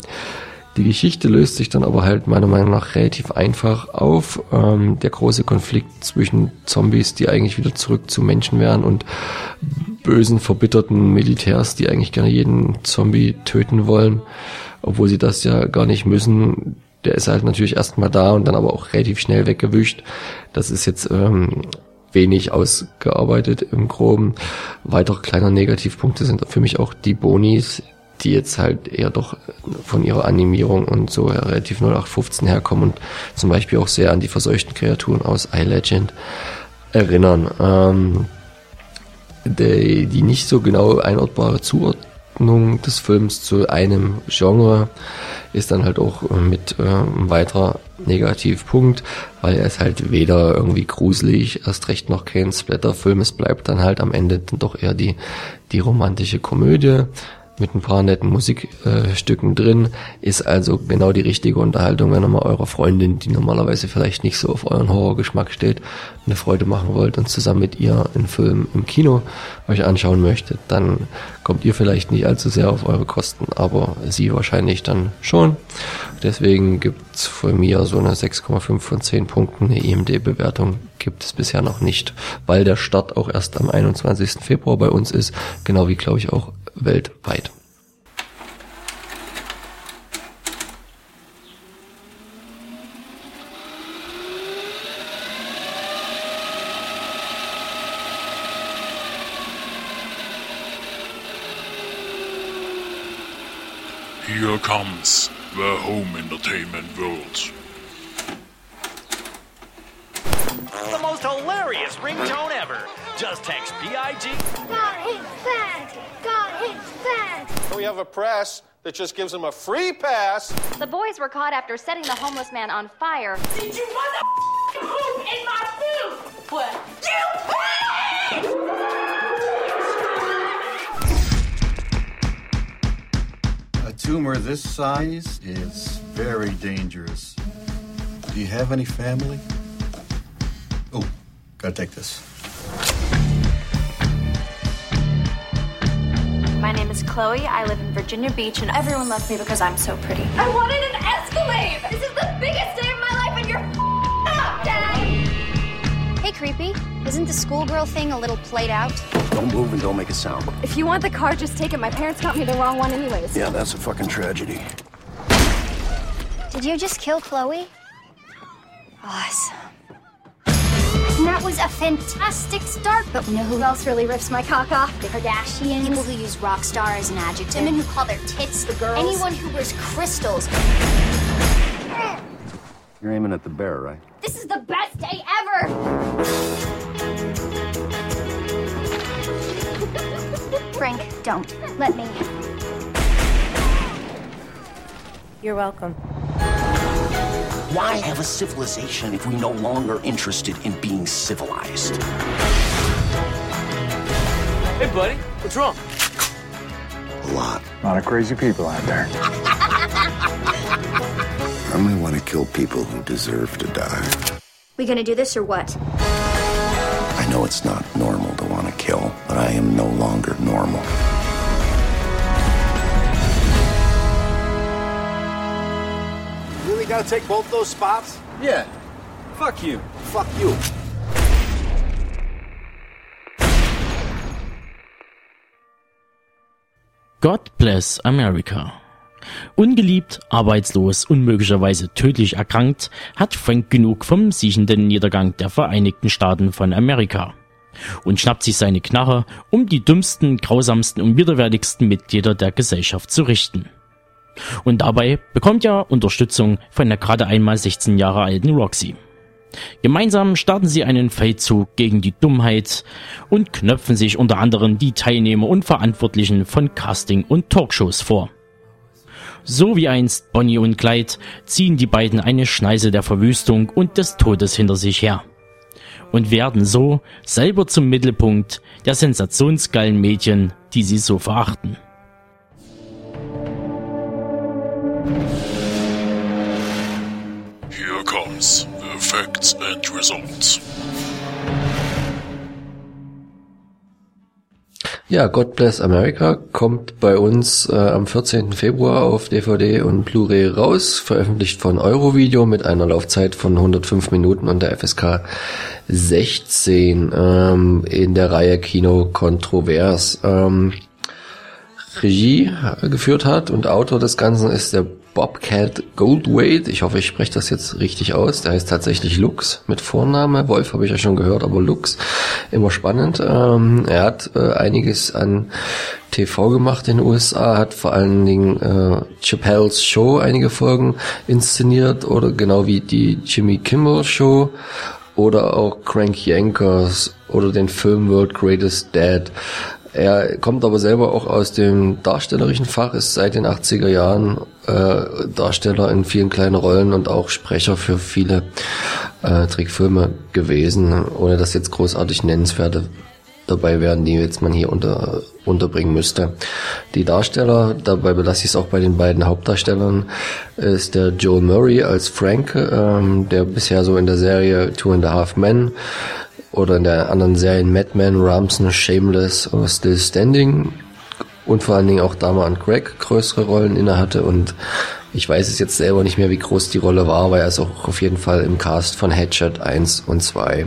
die Geschichte löst sich dann aber halt meiner Meinung nach relativ einfach auf. Ähm, der große Konflikt zwischen Zombies, die eigentlich wieder zurück zu Menschen wären und bösen, verbitterten Militärs, die eigentlich gerne jeden Zombie töten wollen, obwohl sie das ja gar nicht müssen. Der ist halt natürlich erstmal da und dann aber auch relativ schnell weggewischt. Das ist jetzt ähm, wenig ausgearbeitet im Groben. Weitere kleiner Negativpunkte sind für mich auch die Bonis, die jetzt halt eher doch von ihrer Animierung und so relativ 0815 herkommen und zum Beispiel auch sehr an die verseuchten Kreaturen aus iLegend erinnern. Ähm, die, die nicht so genau einordbare Zuordnung des Films zu einem Genre ist dann halt auch mit äh, ein weiterer Negativpunkt, weil er ist halt weder irgendwie gruselig, erst recht noch kein Splatterfilm. Es bleibt dann halt am Ende dann doch eher die, die romantische Komödie mit ein paar netten Musikstücken äh, drin. Ist also genau die richtige Unterhaltung, wenn ihr mal eurer Freundin, die normalerweise vielleicht nicht so auf euren Horrorgeschmack steht, eine Freude machen wollt und zusammen mit ihr einen Film im Kino euch anschauen möchtet, dann kommt ihr vielleicht nicht allzu sehr auf eure Kosten, aber sie wahrscheinlich dann schon. Deswegen gibt's von mir so eine 6,5 von 10 Punkten. Eine IMD-Bewertung gibt es bisher noch nicht, weil der Start auch erst am 21. Februar bei uns ist, genau wie glaube ich auch weltweit. Here comes the home entertainment world. The most hilarious ringtone ever. Just text PIG. God hates fans. God We have a press that just gives him a free pass. The boys were caught after setting the homeless man on fire. Did you want the poop in my food? What? You A tumor this size is very dangerous. Do you have any family? Gotta take this. My name is Chloe. I live in Virginia Beach, and everyone loves me because I'm so pretty. I wanted an Escalade! This is the biggest day of my life, and you're up, Dad! Hey, creepy. Isn't the schoolgirl thing a little played out? Don't move and don't make a sound. If you want the car, just take it. My parents got me the wrong one, anyways. Yeah, that's a fucking tragedy. Did you just kill Chloe? Awesome. That was a fantastic start. But you know who else really rips my cock off? The Kardashians. People who use rock star as an adjective. Women who call their tits the girls. Anyone who wears crystals. You're aiming at the bear, right? This is the best day ever! Frank, don't. Let me. You're welcome. Why have a civilization if we're no longer interested in being civilized? Hey, buddy, what's wrong? A lot. A lot of crazy people out there. I only want to kill people who deserve to die. We gonna do this or what? I know it's not gotta take both those spots? Yeah. Fuck you. Fuck you. God bless America. Ungeliebt, arbeitslos und möglicherweise tödlich erkrankt, hat Frank genug vom siechenden Niedergang der Vereinigten Staaten von Amerika und schnappt sich seine Knarre, um die dümmsten, grausamsten und widerwärtigsten Mitglieder der Gesellschaft zu richten. Und dabei bekommt er Unterstützung von der gerade einmal 16 Jahre alten Roxy. Gemeinsam starten sie einen Feldzug gegen die Dummheit und knöpfen sich unter anderem die Teilnehmer und Verantwortlichen von Casting- und Talkshows vor. So wie einst Bonnie und Clyde ziehen die beiden eine Schneise der Verwüstung und des Todes hinter sich her und werden so selber zum Mittelpunkt der sensationsgeilen Medien, die sie so verachten. Here comes the facts and results. Ja, God Bless America kommt bei uns äh, am 14. Februar auf DVD und Blu-ray raus, veröffentlicht von Eurovideo mit einer Laufzeit von 105 Minuten und der FSK 16 ähm, in der Reihe Kino Kontrovers. Ähm, Regie geführt hat und Autor des Ganzen ist der Bobcat Goldthwait. Ich hoffe, ich spreche das jetzt richtig aus. Der heißt tatsächlich Lux mit Vorname. Wolf habe ich ja schon gehört, aber Lux immer spannend. Ähm, er hat äh, einiges an TV gemacht in den USA, hat vor allen Dingen äh, Chappelle's Show einige Folgen inszeniert oder genau wie die Jimmy Kimmel Show oder auch Crank Yankers oder den Film World Greatest Dad. Er kommt aber selber auch aus dem darstellerischen Fach, ist seit den 80er Jahren äh, Darsteller in vielen kleinen Rollen und auch Sprecher für viele äh, Trickfilme gewesen, ohne dass jetzt großartig nennenswerte dabei werden, die jetzt man hier unter, unterbringen müsste. Die Darsteller, dabei belasse ich es auch bei den beiden Hauptdarstellern, ist der Joel Murray als Frank, ähm, der bisher so in der Serie Two and a Half Men oder in der anderen Serien Mad Men, Ramson, Shameless oder Still Standing. Und vor allen Dingen auch Dama und Greg größere Rollen innehatte. Und ich weiß es jetzt selber nicht mehr, wie groß die Rolle war, aber er ist auch auf jeden Fall im Cast von Hatchet 1 und 2.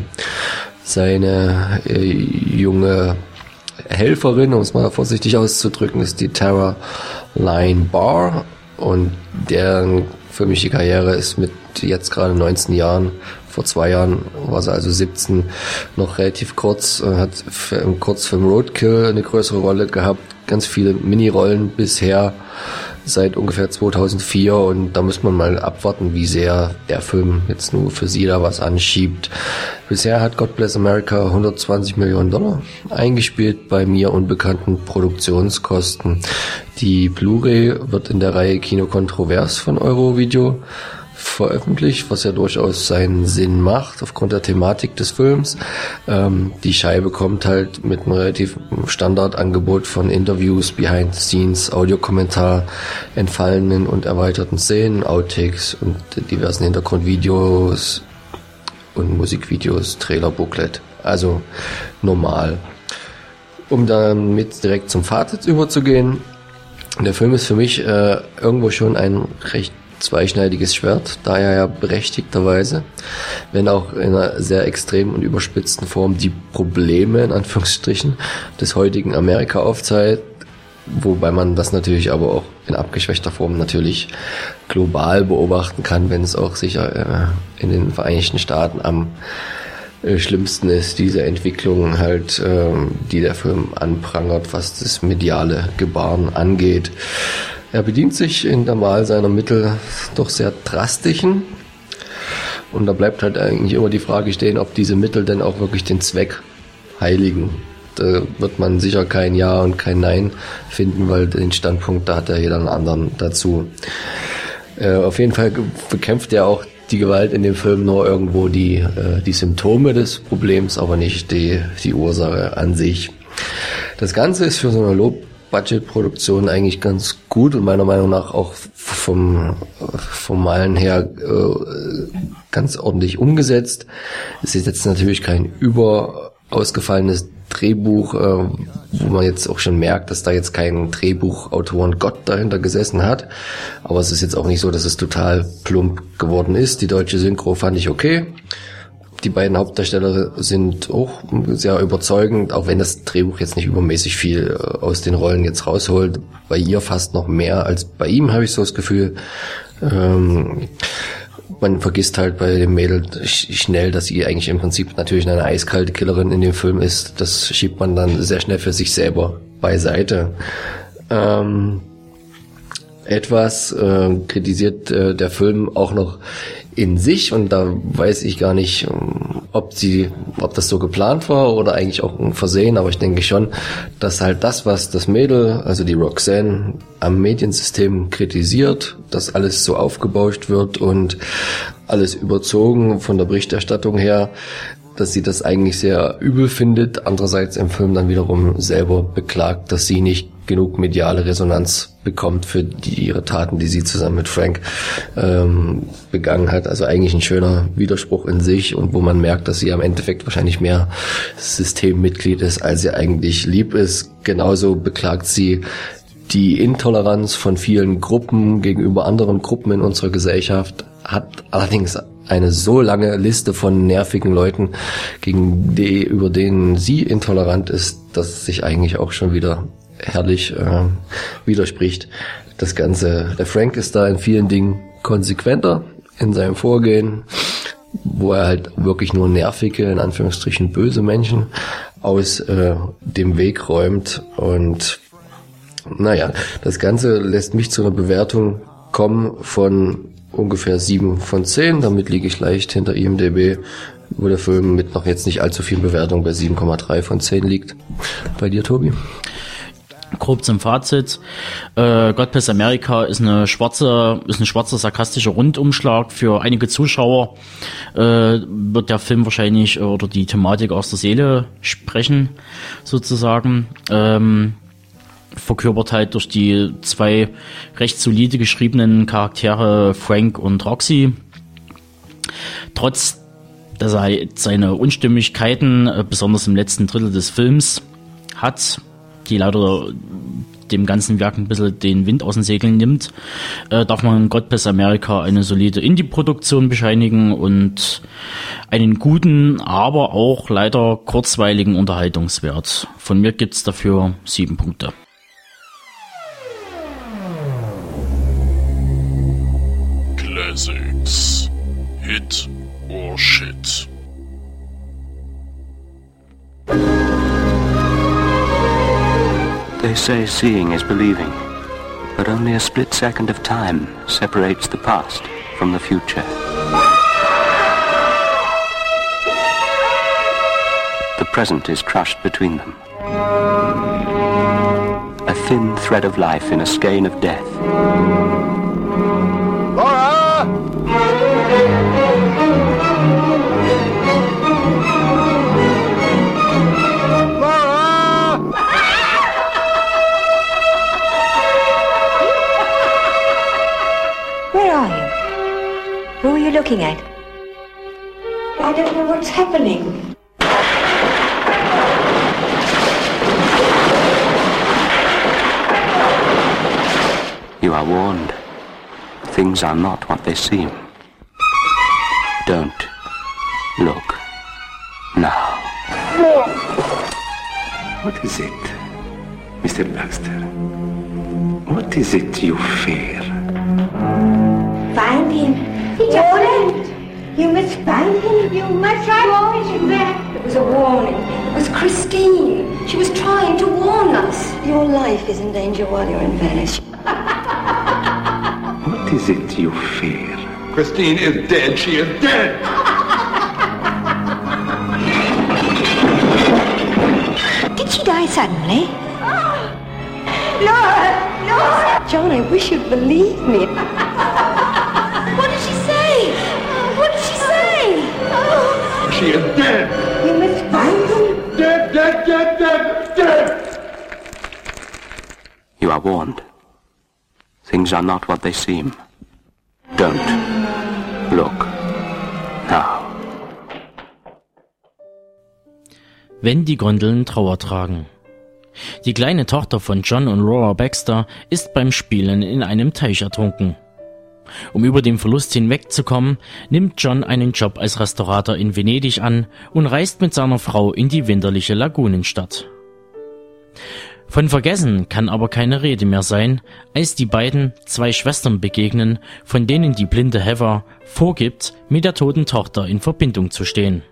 Seine äh, junge Helferin, um es mal vorsichtig auszudrücken, ist die Tara Line Barr. Und deren filmische Karriere ist mit jetzt gerade 19 Jahren vor zwei Jahren war sie also 17, noch relativ kurz, äh, hat im Kurzfilm Roadkill eine größere Rolle gehabt, ganz viele Mini-Rollen bisher seit ungefähr 2004 und da muss man mal abwarten, wie sehr der Film jetzt nur für sie da was anschiebt. Bisher hat God Bless America 120 Millionen Dollar eingespielt bei mir unbekannten Produktionskosten. Die Blu-ray wird in der Reihe Kino Kontrovers von Eurovideo veröffentlicht, was ja durchaus seinen Sinn macht aufgrund der Thematik des Films. Ähm, die Scheibe kommt halt mit einem relativ Standardangebot von Interviews, Behind the Scenes, Audiokommentar, entfallenen und erweiterten Szenen, Outtakes und diversen Hintergrundvideos und Musikvideos, Trailer, Booklet. Also normal. Um damit direkt zum Fazit überzugehen, der Film ist für mich äh, irgendwo schon ein recht zweischneidiges Schwert, daher ja berechtigterweise, wenn auch in einer sehr extremen und überspitzten Form die Probleme in Anführungsstrichen des heutigen Amerika aufzeigt, wobei man das natürlich aber auch in abgeschwächter Form natürlich global beobachten kann, wenn es auch sicher äh, in den Vereinigten Staaten am äh, schlimmsten ist diese Entwicklung halt, äh, die der Film anprangert, was das mediale Gebaren angeht. Er bedient sich in der Wahl seiner Mittel doch sehr drastischen. Und da bleibt halt eigentlich immer die Frage stehen, ob diese Mittel denn auch wirklich den Zweck heiligen. Da wird man sicher kein Ja und kein Nein finden, weil den Standpunkt, da hat ja jeder einen anderen dazu. Äh, auf jeden Fall bekämpft er auch die Gewalt in dem Film nur irgendwo die, äh, die Symptome des Problems, aber nicht die, die Ursache an sich. Das Ganze ist für so eine Lob Budgetproduktion eigentlich ganz gut und meiner Meinung nach auch vom formalen her äh, ganz ordentlich umgesetzt. Es ist jetzt natürlich kein überausgefallenes Drehbuch, äh, wo man jetzt auch schon merkt, dass da jetzt kein Drehbuchautoren Gott dahinter gesessen hat. Aber es ist jetzt auch nicht so, dass es total plump geworden ist. Die deutsche Synchro fand ich okay. Die beiden Hauptdarsteller sind auch sehr überzeugend, auch wenn das Drehbuch jetzt nicht übermäßig viel äh, aus den Rollen jetzt rausholt. Bei ihr fast noch mehr als bei ihm, habe ich so das Gefühl. Ähm, man vergisst halt bei dem Mädel schnell, dass sie eigentlich im Prinzip natürlich eine eiskalte Killerin in dem Film ist. Das schiebt man dann sehr schnell für sich selber beiseite. Ähm, etwas äh, kritisiert äh, der Film auch noch in sich und da weiß ich gar nicht, ähm, ob sie, ob das so geplant war oder eigentlich auch ein Versehen, aber ich denke schon, dass halt das, was das Mädel, also die Roxanne, am Mediensystem kritisiert, dass alles so aufgebauscht wird und alles überzogen von der Berichterstattung her, dass sie das eigentlich sehr übel findet, andererseits im Film dann wiederum selber beklagt, dass sie nicht genug mediale Resonanz bekommt für die, ihre Taten, die sie zusammen mit Frank ähm, begangen hat. Also eigentlich ein schöner Widerspruch in sich und wo man merkt, dass sie am Endeffekt wahrscheinlich mehr Systemmitglied ist, als sie eigentlich lieb ist. Genauso beklagt sie die Intoleranz von vielen Gruppen gegenüber anderen Gruppen in unserer Gesellschaft, hat allerdings eine so lange Liste von nervigen Leuten, gegen die, über denen sie intolerant ist, dass sich eigentlich auch schon wieder herrlich äh, widerspricht. Das Ganze, der Frank ist da in vielen Dingen konsequenter in seinem Vorgehen, wo er halt wirklich nur nervige, in Anführungsstrichen böse Menschen aus äh, dem Weg räumt. Und naja, das Ganze lässt mich zu einer Bewertung kommen von ungefähr 7 von 10. Damit liege ich leicht hinter IMDB, wo der Film mit noch jetzt nicht allzu vielen Bewertungen bei 7,3 von 10 liegt. Bei dir, Tobi? grob zum Fazit. Äh, God Bless America ist eine schwarze, ist ein schwarzer sarkastischer Rundumschlag. Für einige Zuschauer äh, wird der Film wahrscheinlich oder die Thematik aus der Seele sprechen, sozusagen. Ähm, verkörpert halt durch die zwei recht solide geschriebenen Charaktere Frank und Roxy. Trotz dass er seine Unstimmigkeiten, äh, besonders im letzten Drittel des Films, hat, die leider dem ganzen Werk ein bisschen den Wind aus den Segeln nimmt, äh, darf man God Bless America eine solide Indie-Produktion bescheinigen und einen guten, aber auch leider kurzweiligen Unterhaltungswert. Von mir gibt's dafür sieben Punkte. Classics. Hit or Shit. They say seeing is believing. but only a split second of time separates the past from the future. The present is crushed between them. A thin thread of life in a skein of death. Looking at? I don't know what's happening. You are warned. Things are not what they seem. Don't look now. What is it, Mr. Baxter? What is it you fear? Find him. He just You must find him. You must warn him back. It was a warning. It was Christine. She was trying to warn us. Your life is in danger while you're in Venice. What is it you fear? Christine is dead. She is dead. Did she die suddenly? Laura! Laura! John, I wish you'd believe me. She is dead. You must find him. Dead, dead, dead, dead, dead. You are warned. Things are not what they seem. Don't look now. Wenn die Gondeln Trauer tragen. Die kleine Tochter von John und Laura Baxter ist beim Spielen in einem Teich ertrunken. Um über den Verlust hinwegzukommen, nimmt John einen Job als Restaurator in Venedig an und reist mit seiner Frau in die winterliche Lagunenstadt. Von Vergessen kann aber keine Rede mehr sein, als die beiden zwei Schwestern begegnen, von denen die blinde Heather vorgibt, mit der toten Tochter in Verbindung zu stehen.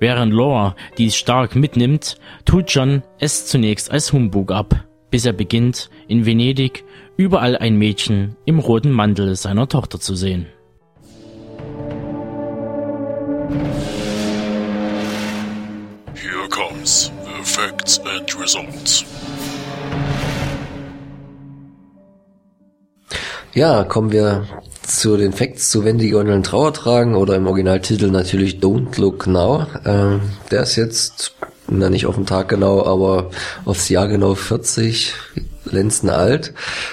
Während Laura dies stark mitnimmt, tut John es zunächst als Humbug ab, bis er beginnt, in Venedig überall ein Mädchen im roten Mantel seiner Tochter zu sehen. Here comes the facts and results. Ja, kommen wir zu den Facts, zu wenn die Gondeln Trauer tragen oder im Originaltitel natürlich Don't Look Now. Ähm, der ist jetzt, na nicht auf den Tag genau, aber aufs Jahr genau 40 Lenzen alt,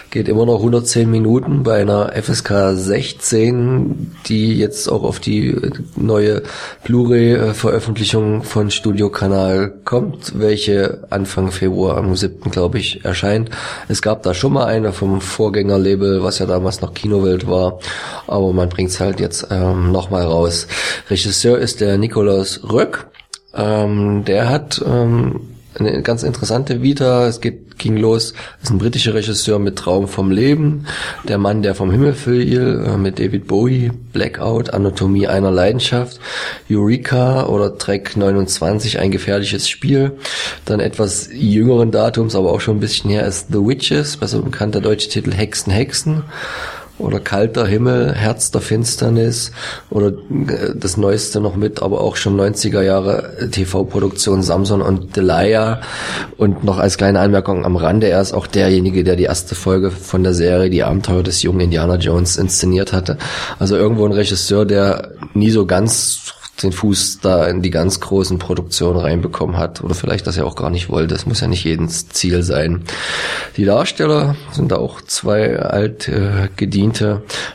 geht immer noch 110 Minuten bei einer FSK 16, die jetzt auch auf die neue Blu-ray-Veröffentlichung von Studio Kanal kommt, welche Anfang Februar am 7. glaube ich erscheint. Es gab da schon mal eine vom Vorgängerlabel, was ja damals noch Kinowelt war, aber man bringt es halt jetzt ähm, nochmal raus. Regisseur ist der Nikolaus Röck. Ähm, der hat ähm, eine ganz interessante Vita. Es geht, ging los, ist ein britischer Regisseur mit Traum vom Leben, der Mann, der vom Himmel fiel, äh, mit David Bowie, Blackout, Anatomie einer Leidenschaft, Eureka oder Track 29, ein gefährliches Spiel. Dann etwas jüngeren Datums, aber auch schon ein bisschen her, ist The Witches, besser bekannter deutsche Titel Hexen, Hexen oder Kalter Himmel, Herz der Finsternis oder äh, das Neueste noch mit, aber auch schon 90er Jahre TV-Produktion Samson und Delia und noch als kleine Anmerkung am Rande, er ist auch derjenige, der die erste Folge von der Serie Die Abenteuer des jungen Indiana Jones inszeniert hatte. Also irgendwo ein Regisseur, der nie so ganz den Fuß da in die ganz großen Produktionen reinbekommen hat. Oder vielleicht das ja auch gar nicht wollte. Das muss ja nicht jedens Ziel sein. Die Darsteller sind auch zwei alt äh,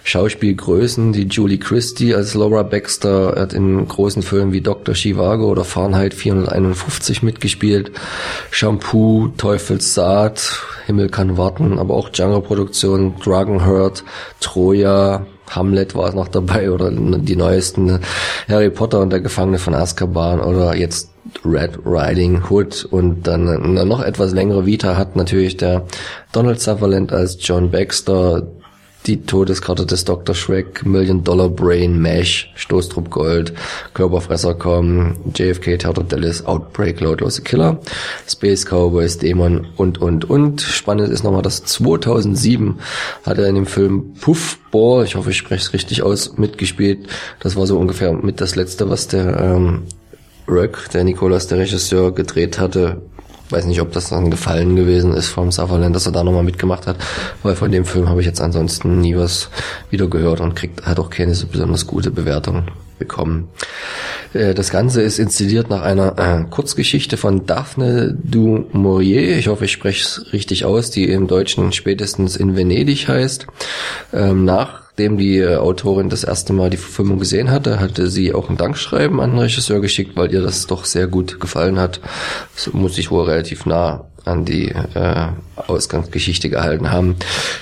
Schauspielgrößen. Die Julie Christie als Laura Baxter hat in großen Filmen wie Dr. Chivago oder Fahrenheit 451 mitgespielt. Shampoo, Teufelssaat, Himmel kann warten, aber auch Django-Produktion, Dragonheart, Troja, Hamlet war noch dabei oder die neuesten Harry Potter und der Gefangene von Azkaban oder jetzt Red Riding Hood und dann eine noch etwas längere Vita hat natürlich der Donald Sutherland als John Baxter, die Todeskarte des Dr. Shrek, Million Dollar Brain, Mesh, Stoßtrupp Gold, Körperfresser kommen, JFK, Theater Dallas, Outbreak, Lautlose Killer, Space Cowboys, Dämon und, und, und. Spannend ist nochmal, dass 2007 hat er in dem Film Puffball, ich hoffe, ich spreche es richtig aus, mitgespielt. Das war so ungefähr mit das letzte, was der ähm, Röck, der Nicolas, der Regisseur, gedreht hatte, weiß nicht, ob das dann gefallen gewesen ist vom Sutherland, dass er da nochmal mitgemacht hat, weil von dem Film habe ich jetzt ansonsten nie was wieder gehört und kriegt, hat auch keine so besonders gute Bewertung bekommen. Äh, das Ganze ist inszeniert nach einer äh, Kurzgeschichte von Daphne du Maurier. Ich hoffe, ich spreche es richtig aus, die im Deutschen spätestens in Venedig heißt. Ähm, nach Nachdem die äh, Autorin das erste Mal die Verfilmung gesehen hatte, hatte sie auch ein Dankschreiben an den Regisseur geschickt, weil ihr das doch sehr gut gefallen hat. Das muss ich wohl relativ nah an die äh, Ausgangsgeschichte gehalten haben.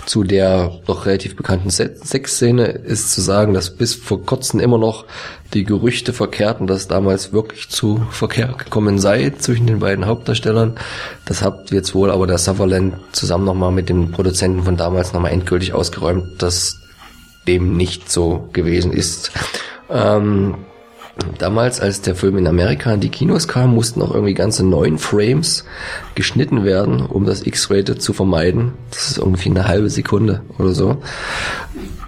Zu der doch relativ bekannten Sexszene ist zu sagen, dass bis vor kurzem immer noch die Gerüchte verkehrten, dass damals wirklich zu Verkehr gekommen sei zwischen den beiden Hauptdarstellern. Das hat jetzt wohl aber der Sutherland zusammen nochmal mit dem Produzenten von damals nochmal endgültig ausgeräumt, dass dem nicht so gewesen ist. Ähm, damals, als der Film in Amerika in die Kinos kam, mussten auch irgendwie ganze neun Frames geschnitten werden, um das X-Rated zu vermeiden. Das ist irgendwie eine halbe Sekunde oder so.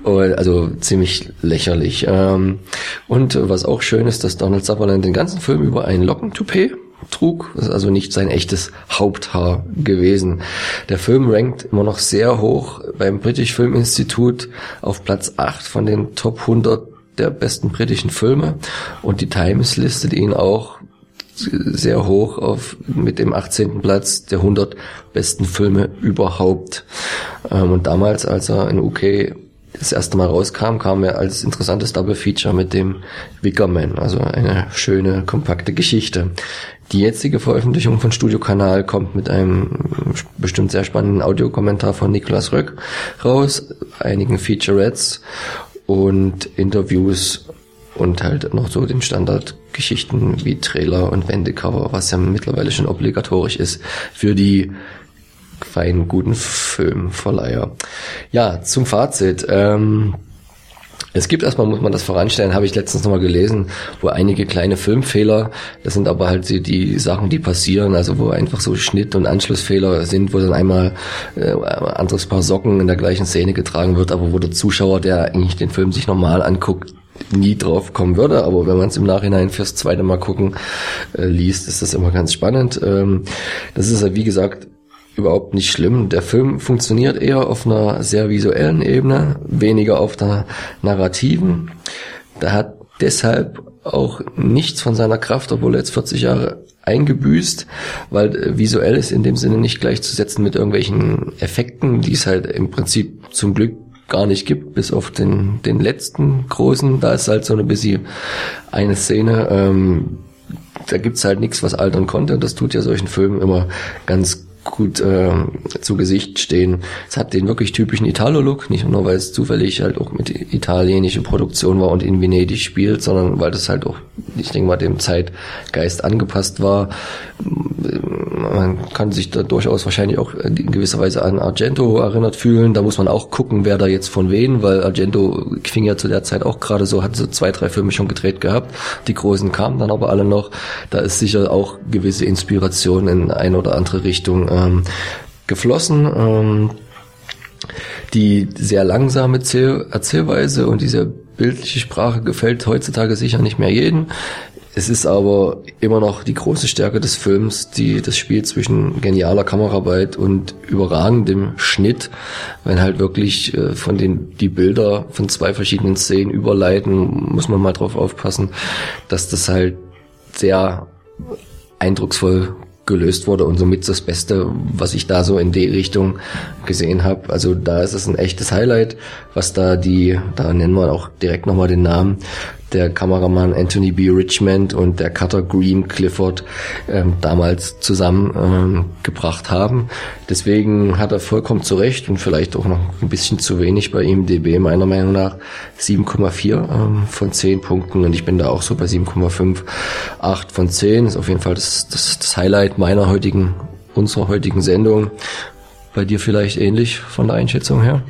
Also ziemlich lächerlich. Ähm, und was auch schön ist, dass Donald Sutherland den ganzen Film über ein Lockentoupet trug. Das ist also nicht sein echtes Haupthaar gewesen. Der Film rankt immer noch sehr hoch beim British Film Institute auf Platz 8 von den Top 100 der besten britischen Filme und die Times listet ihn auch sehr hoch auf mit dem 18. Platz der 100 besten Filme überhaupt. Ähm, und damals, als er in UK das erste Mal rauskam, kam er als interessantes Double Feature mit dem Wickerman, also eine schöne, kompakte Geschichte. Die jetzige Veröffentlichung von Studio Kanal kommt mit einem bestimmt sehr spannenden Audiokommentar von Niklas Röck raus, einigen Featurettes und Interviews und halt noch so den Standardgeschichten wie Trailer und Wendecover, was ja mittlerweile schon obligatorisch ist für die feinen, guten Filmverleiher. Ja, zum Fazit. Ähm, es gibt erstmal, muss man das voranstellen, habe ich letztens nochmal gelesen, wo einige kleine Filmfehler, das sind aber halt die, die Sachen, die passieren, also wo einfach so Schnitt- und Anschlussfehler sind, wo dann einmal äh, anderes Paar Socken in der gleichen Szene getragen wird, aber wo der Zuschauer, der eigentlich den Film sich normal anguckt, nie drauf kommen würde, aber wenn man es im Nachhinein fürs zweite Mal gucken äh, liest, ist das immer ganz spannend. Ähm, das ist ja wie gesagt überhaupt nicht schlimm. Der Film funktioniert eher auf einer sehr visuellen Ebene, weniger auf der narrativen. Der hat deshalb auch nichts von seiner Kraft, obwohl er jetzt 40 Jahre eingebüßt, weil äh, visuell ist in dem Sinne nicht gleichzusetzen mit irgendwelchen Effekten, die es halt im Prinzip zum Glück gar nicht gibt, bis auf den, den letzten großen. Da ist halt so ein bisschen eine Szene, ähm, da gibt's halt nichts, was altern konnte. Das tut ja solchen Filmen immer ganz gut äh, zu Gesicht stehen. Es hat den wirklich typischen Italo-Look, nicht nur weil es zufällig halt auch mit italienischer Produktion war und in Venedig spielt, sondern weil das halt auch, ich denke mal, dem Zeitgeist angepasst war. Man kann sich da durchaus wahrscheinlich auch in gewisser Weise an Argento erinnert fühlen. Da muss man auch gucken, wer da jetzt von wen, weil Argento fing ja zu der Zeit auch gerade so, hat so zwei, drei Filme schon gedreht gehabt. Die großen kamen dann aber alle noch. Da ist sicher auch gewisse Inspiration in eine oder andere Richtung ähm, geflossen. Ähm, die sehr langsame Erzählweise und diese bildliche Sprache gefällt heutzutage sicher nicht mehr jedem. Es ist aber immer noch die große Stärke des Films, die das Spiel zwischen genialer Kameraarbeit und überragendem Schnitt, wenn halt wirklich äh, von den die Bilder von zwei verschiedenen Szenen überleiten, muss man mal drauf aufpassen, dass das halt sehr eindrucksvoll gelöst wurde und somit das Beste, was ich da so in die Richtung gesehen habe. Also da ist es ein echtes Highlight, was da die, da nennen wir auch direkt nochmal den Namen, der Kameramann Anthony B. Richmond und der Cutter Green Clifford ähm, damals zusammen ähm, haben. Deswegen hat er vollkommen zu Recht und vielleicht auch noch ein bisschen zu wenig bei ihm DB meiner Meinung nach 7,4 ähm, von 10 Punkten und ich bin da auch so bei 7,5, 8 von 10 ist auf jeden Fall das, das, das Highlight meiner heutigen, unserer heutigen Sendung. Bei dir vielleicht ähnlich von der Einschätzung her?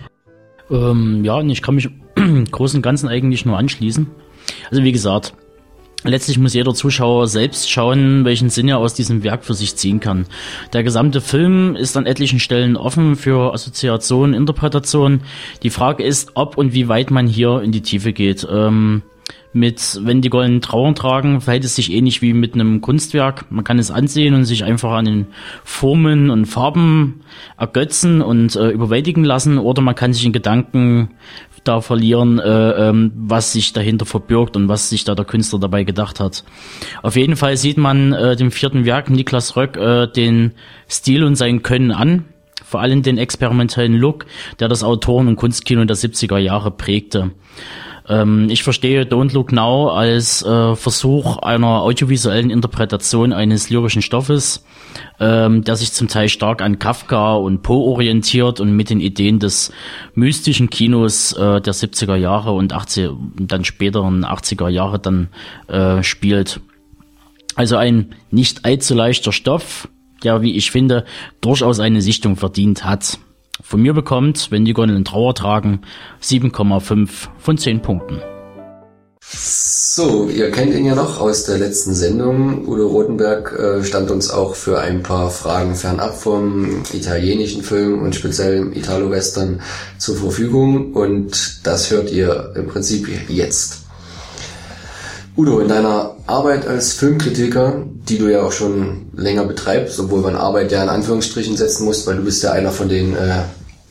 Ähm, ja, und ich kann mich im Großen und Ganzen eigentlich nur anschließen. Also wie gesagt, Letztlich muss jeder Zuschauer selbst schauen, welchen Sinn er aus diesem Werk für sich ziehen kann. Der gesamte Film ist an etlichen Stellen offen für Assoziation, Interpretation. Die Frage ist, ob und wie weit man hier in die Tiefe geht. Ähm, mit Wenn die goldenen Trauern tragen, verhält es sich ähnlich wie mit einem Kunstwerk. Man kann es ansehen und sich einfach an den Formen und Farben ergötzen und äh, überwältigen lassen oder man kann sich in Gedanken da verlieren, äh, ähm, was sich dahinter verbirgt und was sich da der Künstler dabei gedacht hat. Auf jeden Fall sieht man äh, dem vierten Werk Niklas Röck äh, den Stil und sein Können an, vor allem den experimentellen Look, der das Autoren- und Kunstkino der 70er Jahre prägte. Ähm, ich verstehe Don't Look Now als äh, Versuch einer audiovisuellen Interpretation eines lyrischen Stoffes, ähm, der sich zum Teil stark an Kafka und Poe orientiert und mit den Ideen des mystischen Kinos äh, der 70er Jahre und 80, dann späteren 80er Jahre dann äh, spielt. Also ein nicht allzu leichter Stoff, der, wie ich finde, durchaus eine Sichtung verdient hat. Von mir bekommt, wenn die Gondeln Trauer tragen, 7,5 von 10 Punkten. So, ihr kennt ihn ja noch aus der letzten Sendung. Udo Rotenberg äh, stand uns auch für ein paar Fragen fernab vom italienischen Film und speziell Italo-Western zur Verfügung und das hört ihr im Prinzip jetzt. Udo, in deiner Arbeit als Filmkritiker, die du ja auch schon länger betreibst, obwohl man Arbeit ja in Anführungsstrichen setzen muss, weil du bist ja einer von den äh,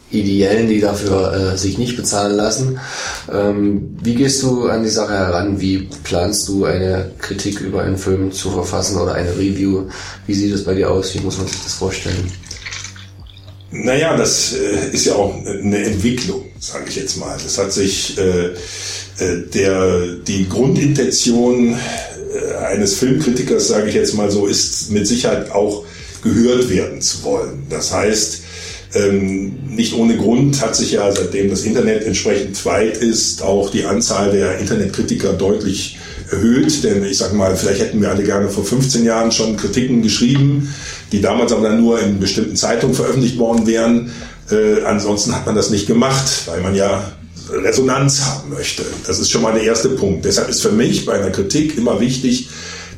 Ideellen, die dafür äh, sich nicht bezahlen lassen. Ähm, wie gehst du an die Sache heran? Wie planst du eine Kritik über einen Film zu verfassen oder eine Review? Wie sieht es bei dir aus? Wie muss man sich das vorstellen? Naja, das äh, ist ja auch eine Entwicklung, sage ich jetzt mal. Das hat sich äh, äh, der, die Grundintention äh, eines Filmkritikers, sage ich jetzt mal so, ist mit Sicherheit auch gehört werden zu wollen. Das heißt, ähm, nicht ohne Grund hat sich ja, seitdem das Internet entsprechend weit ist, auch die Anzahl der Internetkritiker deutlich erhöht. Denn ich sage mal, vielleicht hätten wir alle gerne vor 15 Jahren schon Kritiken geschrieben, die damals aber dann nur in bestimmten Zeitungen veröffentlicht worden wären. Äh, ansonsten hat man das nicht gemacht, weil man ja Resonanz haben möchte. Das ist schon mal der erste Punkt. Deshalb ist für mich bei einer Kritik immer wichtig,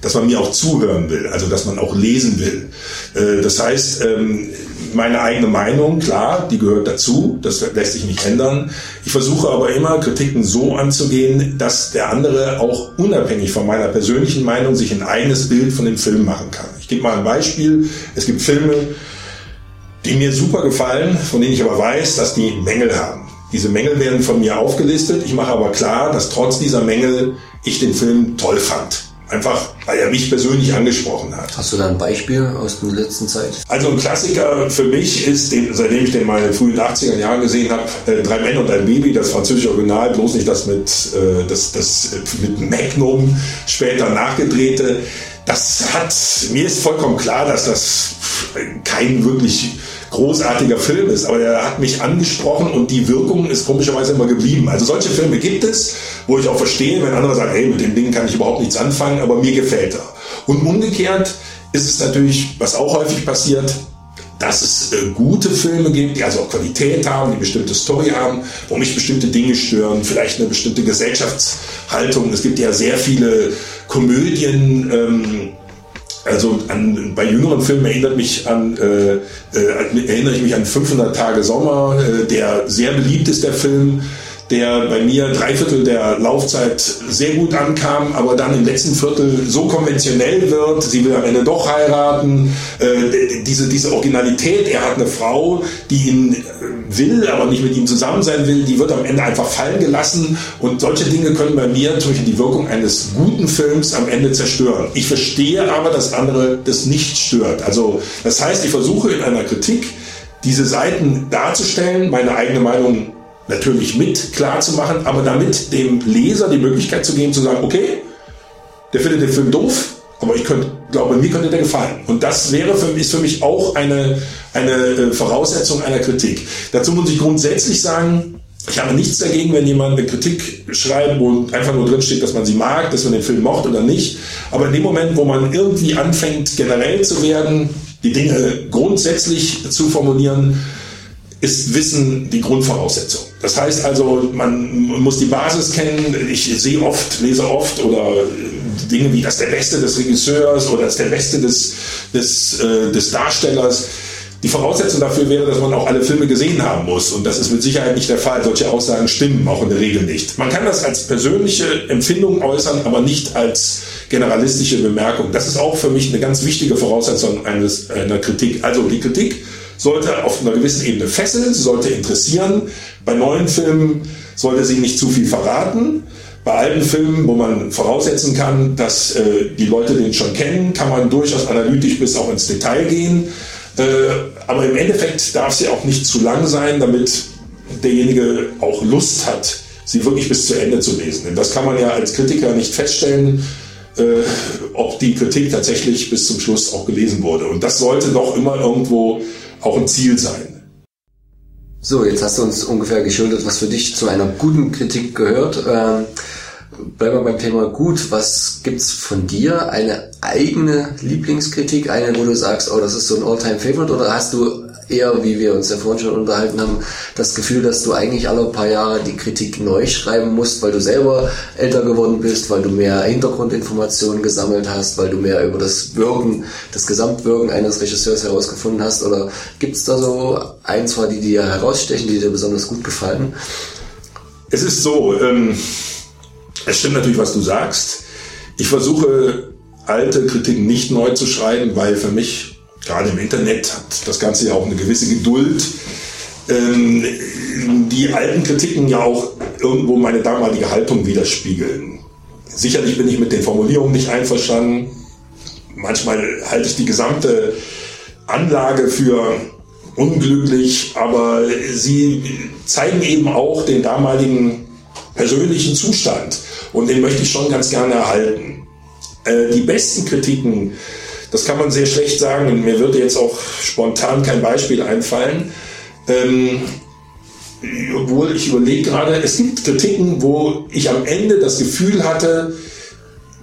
dass man mir auch zuhören will, also dass man auch lesen will. Äh, das heißt, ähm, meine eigene Meinung, klar, die gehört dazu, das lässt sich nicht ändern. Ich versuche aber immer, Kritiken so anzugehen, dass der andere auch unabhängig von meiner persönlichen Meinung sich ein eigenes Bild von dem Film machen kann. Ich gebe mal ein Beispiel. Es gibt Filme, die mir super gefallen, von denen ich aber weiß, dass die Mängel haben. Diese Mängel werden von mir aufgelistet. Ich mache aber klar, dass trotz dieser Mängel ich den Film toll fand. Einfach, weil er mich persönlich angesprochen hat. Hast du da ein Beispiel aus der letzten Zeit? Also ein Klassiker für mich ist, seitdem ich den mal in den frühen 80er Jahren gesehen habe, äh, Drei Männer und ein Baby, das französische Original, bloß nicht das mit, äh, das, das mit Magnum später nachgedrehte. Das hat, mir ist vollkommen klar, dass das kein wirklich großartiger Film ist, aber er hat mich angesprochen und die Wirkung ist komischerweise immer geblieben. Also solche Filme gibt es, wo ich auch verstehe, wenn andere sagen, hey, mit dem Ding kann ich überhaupt nichts anfangen, aber mir gefällt er. Und umgekehrt ist es natürlich, was auch häufig passiert, dass es äh, gute Filme gibt, die also auch Qualität haben, die bestimmte Story haben, wo mich bestimmte Dinge stören, vielleicht eine bestimmte Gesellschaftshaltung. Es gibt ja sehr viele Komödien, ähm, also an, bei jüngeren Filmen erinnert mich an, äh, äh, erinnere ich mich an 500 Tage Sommer, äh, der sehr beliebt ist, der Film der bei mir drei Viertel der Laufzeit sehr gut ankam, aber dann im letzten Viertel so konventionell wird, sie will am Ende doch heiraten, äh, diese, diese Originalität, er hat eine Frau, die ihn äh, will, aber nicht mit ihm zusammen sein will, die wird am Ende einfach fallen gelassen und solche Dinge können bei mir durch die Wirkung eines guten Films am Ende zerstören. Ich verstehe aber, dass andere das nicht stört. Also das heißt, ich versuche in einer Kritik diese Seiten darzustellen, meine eigene Meinung natürlich mit klar zu machen, aber damit dem Leser die Möglichkeit zu geben, zu sagen, okay, der findet den Film doof, aber ich könnte, glaube, mir könnte der gefallen. Und das wäre für, ist für mich auch eine, eine äh, Voraussetzung einer Kritik. Dazu muss ich grundsätzlich sagen, ich habe nichts dagegen, wenn jemand eine Kritik schreibt, wo einfach nur drinsteht, dass man sie mag, dass man den Film mocht oder nicht. Aber in dem Moment, wo man irgendwie anfängt, generell zu werden, die Dinge grundsätzlich zu formulieren, ist Wissen die Grundvoraussetzung. Das heißt also, man muss die Basis kennen. Ich sehe oft, lese oft oder Dinge wie das ist der Beste des Regisseurs oder das ist der Beste des, des, äh, des Darstellers. Die Voraussetzung dafür wäre, dass man auch alle Filme gesehen haben muss. Und das ist mit Sicherheit nicht der Fall. Solche Aussagen stimmen auch in der Regel nicht. Man kann das als persönliche Empfindung äußern, aber nicht als generalistische Bemerkung. Das ist auch für mich eine ganz wichtige Voraussetzung eines, einer Kritik. Also die Kritik sollte auf einer gewissen Ebene fesseln, sie sollte interessieren. Bei neuen Filmen sollte sie nicht zu viel verraten. Bei alten Filmen, wo man voraussetzen kann, dass äh, die Leute den schon kennen, kann man durchaus analytisch bis auch ins Detail gehen. Äh, aber im Endeffekt darf sie auch nicht zu lang sein, damit derjenige auch Lust hat, sie wirklich bis zu Ende zu lesen. Denn das kann man ja als Kritiker nicht feststellen, äh, ob die Kritik tatsächlich bis zum Schluss auch gelesen wurde. Und das sollte doch immer irgendwo auch ein Ziel sein. So, jetzt hast du uns ungefähr geschildert, was für dich zu einer guten Kritik gehört. Ähm, bleiben wir beim Thema gut. Was gibt's von dir? Eine eigene Lieblingskritik? Eine, wo du sagst, oh, das ist so ein All-Time-Favorite? Oder hast du eher, wie wir uns ja vorhin schon unterhalten haben, das Gefühl, dass du eigentlich alle paar Jahre die Kritik neu schreiben musst, weil du selber älter geworden bist, weil du mehr Hintergrundinformationen gesammelt hast, weil du mehr über das Wirken, das Gesamtwirken eines Regisseurs herausgefunden hast? Oder gibt's da so ein, zwei, die dir herausstechen, die dir besonders gut gefallen? Es ist so, ähm, es stimmt natürlich, was du sagst. Ich versuche alte Kritiken nicht neu zu schreiben, weil für mich gerade im Internet hat das Ganze ja auch eine gewisse Geduld. Ähm, die alten Kritiken ja auch irgendwo meine damalige Haltung widerspiegeln. Sicherlich bin ich mit den Formulierungen nicht einverstanden. Manchmal halte ich die gesamte Anlage für unglücklich, aber sie zeigen eben auch den damaligen persönlichen Zustand und den möchte ich schon ganz gerne erhalten. Äh, die besten Kritiken das kann man sehr schlecht sagen und mir würde jetzt auch spontan kein Beispiel einfallen. Ähm, obwohl ich überlege gerade, es gibt Kritiken, wo ich am Ende das Gefühl hatte,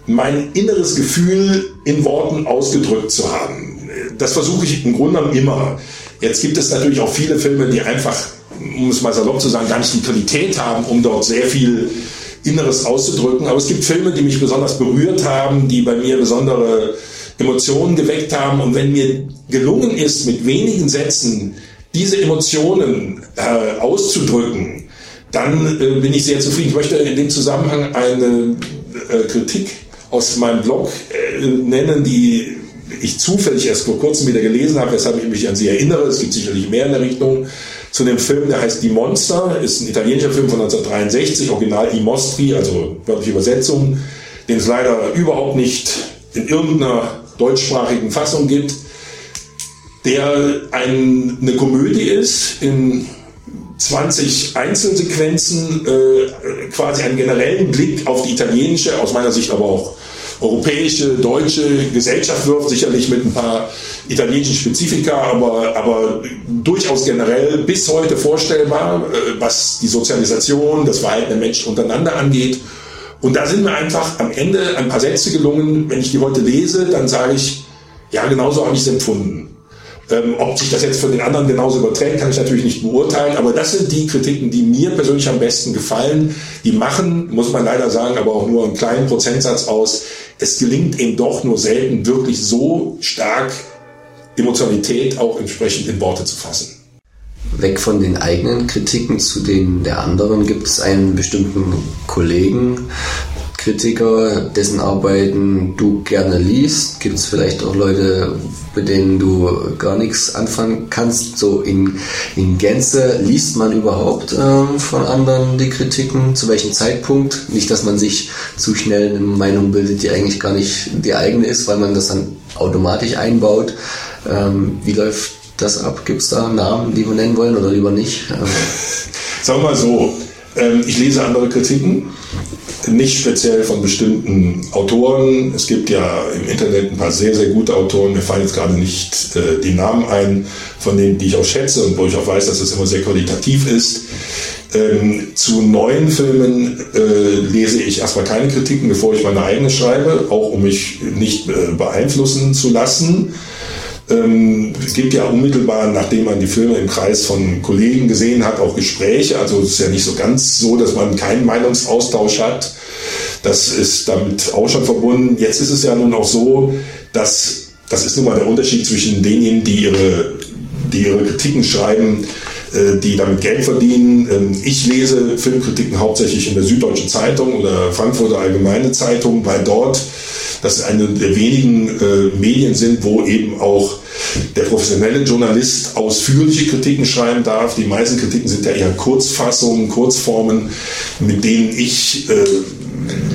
mein inneres Gefühl in Worten ausgedrückt zu haben. Das versuche ich im Grunde immer. Jetzt gibt es natürlich auch viele Filme, die einfach, um es mal salopp zu sagen, gar nicht die Qualität haben, um dort sehr viel Inneres auszudrücken. Aber es gibt Filme, die mich besonders berührt haben, die bei mir besondere Emotionen geweckt haben. Und wenn mir gelungen ist, mit wenigen Sätzen diese Emotionen äh, auszudrücken, dann äh, bin ich sehr zufrieden. Ich möchte in dem Zusammenhang eine äh, Kritik aus meinem Blog äh, nennen, die ich zufällig erst vor kurzem wieder gelesen habe, weshalb ich mich an sie erinnere. Es gibt sicherlich mehr in der Richtung. Zu dem Film, der heißt Die Monster, ist ein italienischer Film von 1963, Original I Mostri, also wörtliche Übersetzung, den es leider überhaupt nicht in irgendeiner deutschsprachigen Fassung gibt, der ein, eine Komödie ist in 20 Einzelsequenzen, äh, quasi einen generellen Blick auf die italienische, aus meiner Sicht aber auch europäische, deutsche Gesellschaft wirft, sicherlich mit ein paar italienischen Spezifika, aber, aber durchaus generell bis heute vorstellbar, äh, was die Sozialisation, das Verhalten der Menschen untereinander angeht. Und da sind mir einfach am Ende ein paar Sätze gelungen. Wenn ich die heute lese, dann sage ich, ja, genauso habe ich es empfunden. Ähm, ob sich das jetzt für den anderen genauso überträgt, kann ich natürlich nicht beurteilen, aber das sind die Kritiken, die mir persönlich am besten gefallen. Die machen, muss man leider sagen, aber auch nur einen kleinen Prozentsatz aus. Es gelingt eben doch nur selten, wirklich so stark Emotionalität auch entsprechend in Worte zu fassen weg von den eigenen Kritiken zu denen der anderen gibt es einen bestimmten Kollegen, Kritiker, dessen Arbeiten du gerne liest? Gibt es vielleicht auch Leute, mit denen du gar nichts anfangen kannst? So in, in Gänze liest man überhaupt ähm, von anderen die Kritiken? Zu welchem Zeitpunkt? Nicht, dass man sich zu schnell eine Meinung bildet, die eigentlich gar nicht die eigene ist, weil man das dann automatisch einbaut. Ähm, wie läuft das ab? Gibt es da Namen, die wir nennen wollen oder lieber nicht? Ähm, Sagen wir mal so, ähm, ich lese andere Kritiken, nicht speziell von bestimmten Autoren. Es gibt ja im Internet ein paar sehr, sehr gute Autoren. Mir fallen jetzt gerade nicht äh, die Namen ein, von denen, die ich auch schätze und wo ich auch weiß, dass es immer sehr qualitativ ist. Ähm, zu neuen Filmen äh, lese ich erstmal keine Kritiken, bevor ich meine eigene schreibe, auch um mich nicht äh, beeinflussen zu lassen. Ähm, es gibt ja unmittelbar, nachdem man die Filme im Kreis von Kollegen gesehen hat, auch Gespräche. Also es ist ja nicht so ganz so, dass man keinen Meinungsaustausch hat. Das ist damit auch schon verbunden. Jetzt ist es ja nun auch so, dass das ist nun mal der Unterschied zwischen denjenigen, die ihre, die ihre Kritiken schreiben, die damit Geld verdienen. Ähm, ich lese Filmkritiken hauptsächlich in der Süddeutschen Zeitung oder Frankfurter Allgemeine Zeitung, weil dort das eine der wenigen äh, Medien sind, wo eben auch der professionelle Journalist ausführliche Kritiken schreiben darf. Die meisten Kritiken sind ja eher Kurzfassungen, Kurzformen, mit denen ich äh,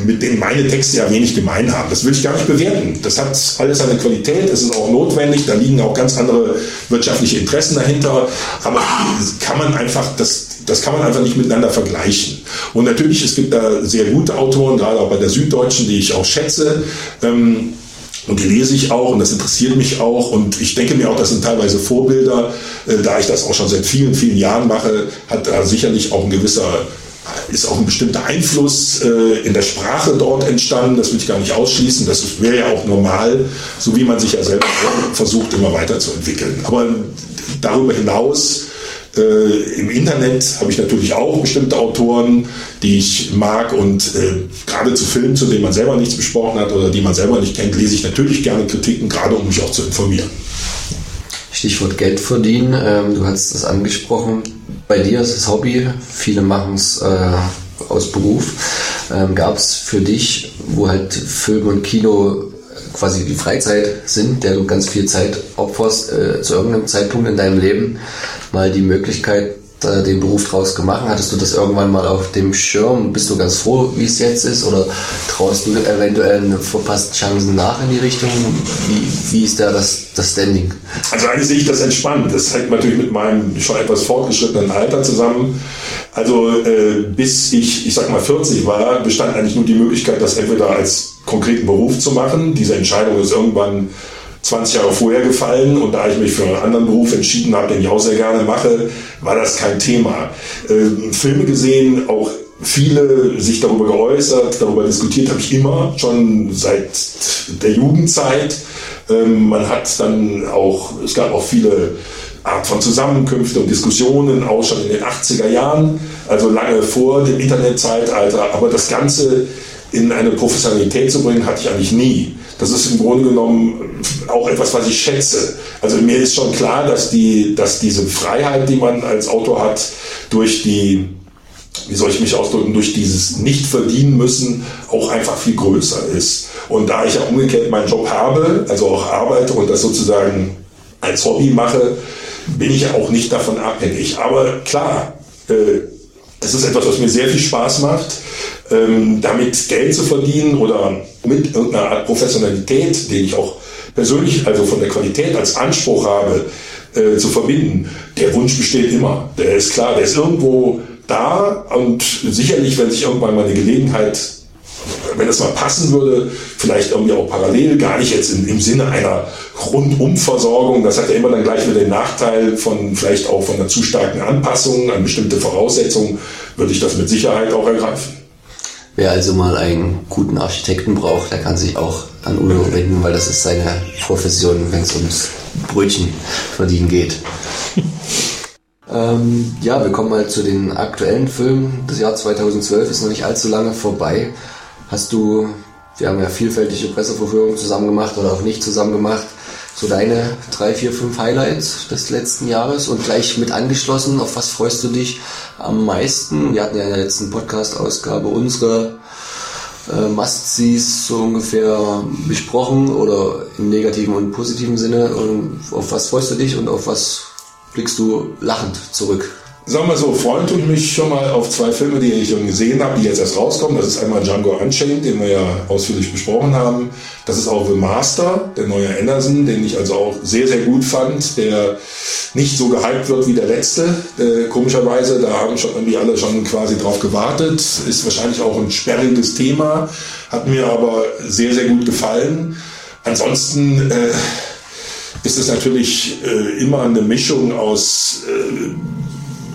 mit denen meine Texte ja wenig gemein haben. Das will ich gar nicht bewerten. Das hat alles seine Qualität, es ist auch notwendig, da liegen auch ganz andere wirtschaftliche Interessen dahinter, aber kann man einfach, das, das kann man einfach nicht miteinander vergleichen. Und natürlich, es gibt da sehr gute Autoren, gerade auch bei der Süddeutschen, die ich auch schätze. Ähm, und die lese ich auch und das interessiert mich auch. Und ich denke mir auch, das sind teilweise Vorbilder. Äh, da ich das auch schon seit vielen, vielen Jahren mache, hat da sicherlich auch ein gewisser ist auch ein bestimmter Einfluss äh, in der Sprache dort entstanden. Das will ich gar nicht ausschließen. Das wäre ja auch normal, so wie man sich ja selber versucht, immer weiterzuentwickeln. Aber darüber hinaus äh, Im Internet habe ich natürlich auch bestimmte Autoren, die ich mag und äh, gerade zu Filmen, zu denen man selber nichts besprochen hat oder die man selber nicht kennt, lese ich natürlich gerne Kritiken, gerade um mich auch zu informieren. Stichwort Geld verdienen, ähm, du hast es angesprochen. Bei dir ist es Hobby, viele machen es äh, aus Beruf. Ähm, Gab es für dich, wo halt Film und Kino quasi die Freizeit sind, der du ganz viel Zeit opferst, äh, zu irgendeinem Zeitpunkt in deinem Leben, mal die Möglichkeit, äh, den Beruf draus gemacht? Hattest du das irgendwann mal auf dem Schirm? Bist du ganz froh, wie es jetzt ist? Oder traust du eventuell eine verpassten Chancen nach in die Richtung? Wie, wie ist da das, das Standing? Also eigentlich sehe ich das entspannt. Das hängt natürlich mit meinem schon etwas fortgeschrittenen Alter zusammen. Also äh, bis ich, ich sag mal 40 war, bestand eigentlich nur die Möglichkeit, das entweder als konkreten Beruf zu machen. Diese Entscheidung ist irgendwann 20 Jahre vorher gefallen und da ich mich für einen anderen Beruf entschieden habe, den ich auch sehr gerne mache, war das kein Thema. Äh, Filme gesehen, auch viele sich darüber geäußert, darüber diskutiert habe ich immer, schon seit der Jugendzeit. Ähm, man hat dann auch, es gab auch viele Art von Zusammenkünfte und Diskussionen, auch schon in den 80er Jahren, also lange vor dem Internetzeitalter. Aber das Ganze in eine Professionalität zu bringen, hatte ich eigentlich nie. Das ist im Grunde genommen auch etwas, was ich schätze. Also mir ist schon klar, dass, die, dass diese Freiheit, die man als Autor hat, durch die, wie soll ich mich ausdrücken, durch dieses nicht verdienen müssen, auch einfach viel größer ist. Und da ich ja umgekehrt meinen Job habe, also auch arbeite und das sozusagen als Hobby mache, bin ich ja auch nicht davon abhängig. Aber klar, äh, es ist etwas, was mir sehr viel Spaß macht ähm, damit Geld zu verdienen oder mit irgendeiner Art Professionalität, den ich auch persönlich, also von der Qualität als Anspruch habe, äh, zu verbinden, der Wunsch besteht immer. Der ist klar, der ist irgendwo da und sicherlich, wenn sich irgendwann mal eine Gelegenheit, wenn es mal passen würde, vielleicht irgendwie auch parallel, gar nicht jetzt in, im Sinne einer Rundumversorgung, das hat ja immer dann gleich wieder den Nachteil von vielleicht auch von einer zu starken Anpassung an bestimmte Voraussetzungen, würde ich das mit Sicherheit auch ergreifen. Wer also mal einen guten Architekten braucht, der kann sich auch an Udo wenden, weil das ist seine Profession, wenn es ums Brötchen verdienen geht. ähm, ja, wir kommen mal zu den aktuellen Filmen. Das Jahr 2012 ist noch nicht allzu lange vorbei. Hast du, wir haben ja vielfältige Presseverführungen zusammen gemacht oder auch nicht zusammen gemacht, so deine drei, vier, fünf Highlights des letzten Jahres und gleich mit angeschlossen, auf was freust du dich am meisten? Wir hatten ja in der letzten Podcast-Ausgabe unsere äh, Must-Sees so ungefähr besprochen oder im negativen und positiven Sinne. Und auf was freust du dich und auf was blickst du lachend zurück? Sagen wir so, freuen tue ich mich schon mal auf zwei Filme, die ich schon gesehen habe, die jetzt erst rauskommen. Das ist einmal Django Unchained, den wir ja ausführlich besprochen haben. Das ist auch The Master, der neue Anderson, den ich also auch sehr, sehr gut fand, der nicht so gehypt wird wie der letzte. Äh, komischerweise, da haben schon irgendwie alle schon quasi drauf gewartet. Ist wahrscheinlich auch ein sperriges Thema, hat mir aber sehr, sehr gut gefallen. Ansonsten äh, ist es natürlich äh, immer eine Mischung aus äh,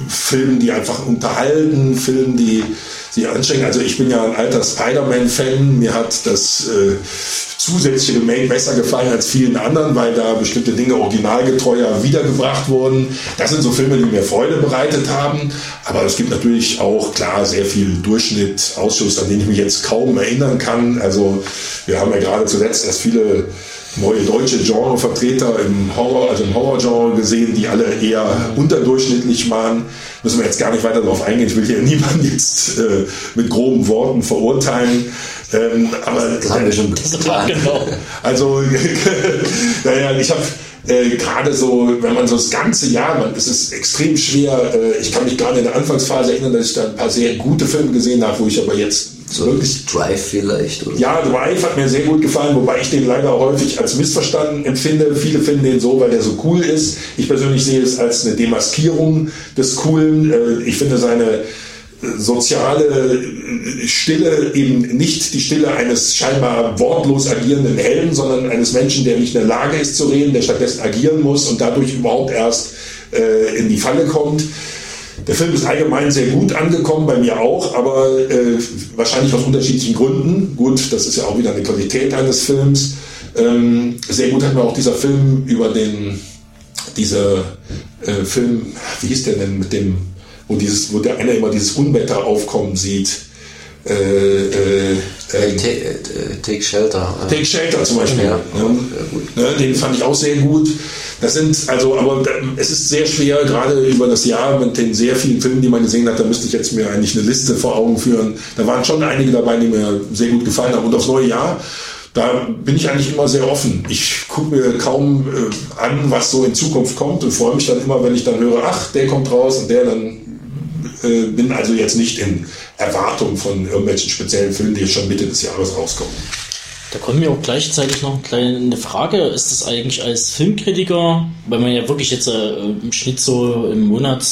Filmen, die einfach unterhalten, Filmen, die sich anstrengen. Also ich bin ja ein alter Spider-Man-Fan. Mir hat das äh, zusätzliche Remake besser gefallen als vielen anderen, weil da bestimmte Dinge originalgetreuer wiedergebracht wurden. Das sind so Filme, die mir Freude bereitet haben. Aber es gibt natürlich auch klar sehr viel Durchschnitt, Ausschuss, an den ich mich jetzt kaum erinnern kann. Also wir haben ja gerade zuletzt erst viele neue deutsche Genrevertreter im Horror, also im Horrorgenre gesehen, die alle eher unterdurchschnittlich waren. Müssen wir jetzt gar nicht weiter darauf eingehen. Ich will hier niemanden jetzt äh, mit groben Worten verurteilen. Ähm, aber Das haben wir schon getan. Genau. also, naja, ich habe äh, gerade so, wenn man so das ganze Jahr, man, es ist extrem schwer. Äh, ich kann mich gerade in der Anfangsphase erinnern, dass ich da ein paar sehr gute Filme gesehen habe, wo ich aber jetzt So wirklich Drive vielleicht. Oder? ja, Drive hat mir sehr gut gefallen, wobei ich den leider häufig als missverstanden empfinde. Viele finden den so, weil der so cool ist. Ich persönlich sehe es als eine Demaskierung des Coolen. Äh, Ich finde seine soziale äh, Stille eben nicht die Stille eines scheinbar wortlos agierenden Helden, sondern eines Menschen, der nicht in der Lage ist zu reden, der stattdessen agieren muss und dadurch überhaupt erst äh, in die Falle kommt. Der Film ist allgemein sehr gut angekommen, bei mir auch, aber äh, wahrscheinlich aus unterschiedlichen Gründen. Gut, das ist ja auch wieder eine Qualität eines Films. Ähm, sehr gut hat mir auch dieser Film über den, dieser äh, Film, wie hieß der denn mit dem, wo dieses, wo der einer immer dieses Unwetter aufkommen sieht. Äh, äh, ähm, Take, äh, Take Shelter. äh, Take Shelter zum Beispiel. Ja, ne? Ne, den fand ich auch sehr gut. Das sind, also, aber da- es ist sehr schwer, gerade über das Jahr mit den sehr vielen Filmen, die man gesehen hat, da müsste ich jetzt mir eigentlich eine Liste vor Augen führen. Da waren schon einige dabei, die mir sehr gut gefallen haben. Und aufs neue Jahr, da bin ich eigentlich immer sehr offen. Ich gucke mir kaum äh, an, was so in Zukunft kommt und freue mich dann immer, wenn ich dann höre, ach, der kommt raus und der dann äh, bin also jetzt nicht in Erwartung von irgendwelchen speziellen Filmen, die jetzt schon Mitte des Jahres rauskommen. Da kommt mir auch gleichzeitig noch eine kleine Frage. Ist das eigentlich als Filmkritiker, weil man ja wirklich jetzt äh, im Schnitt so im Monat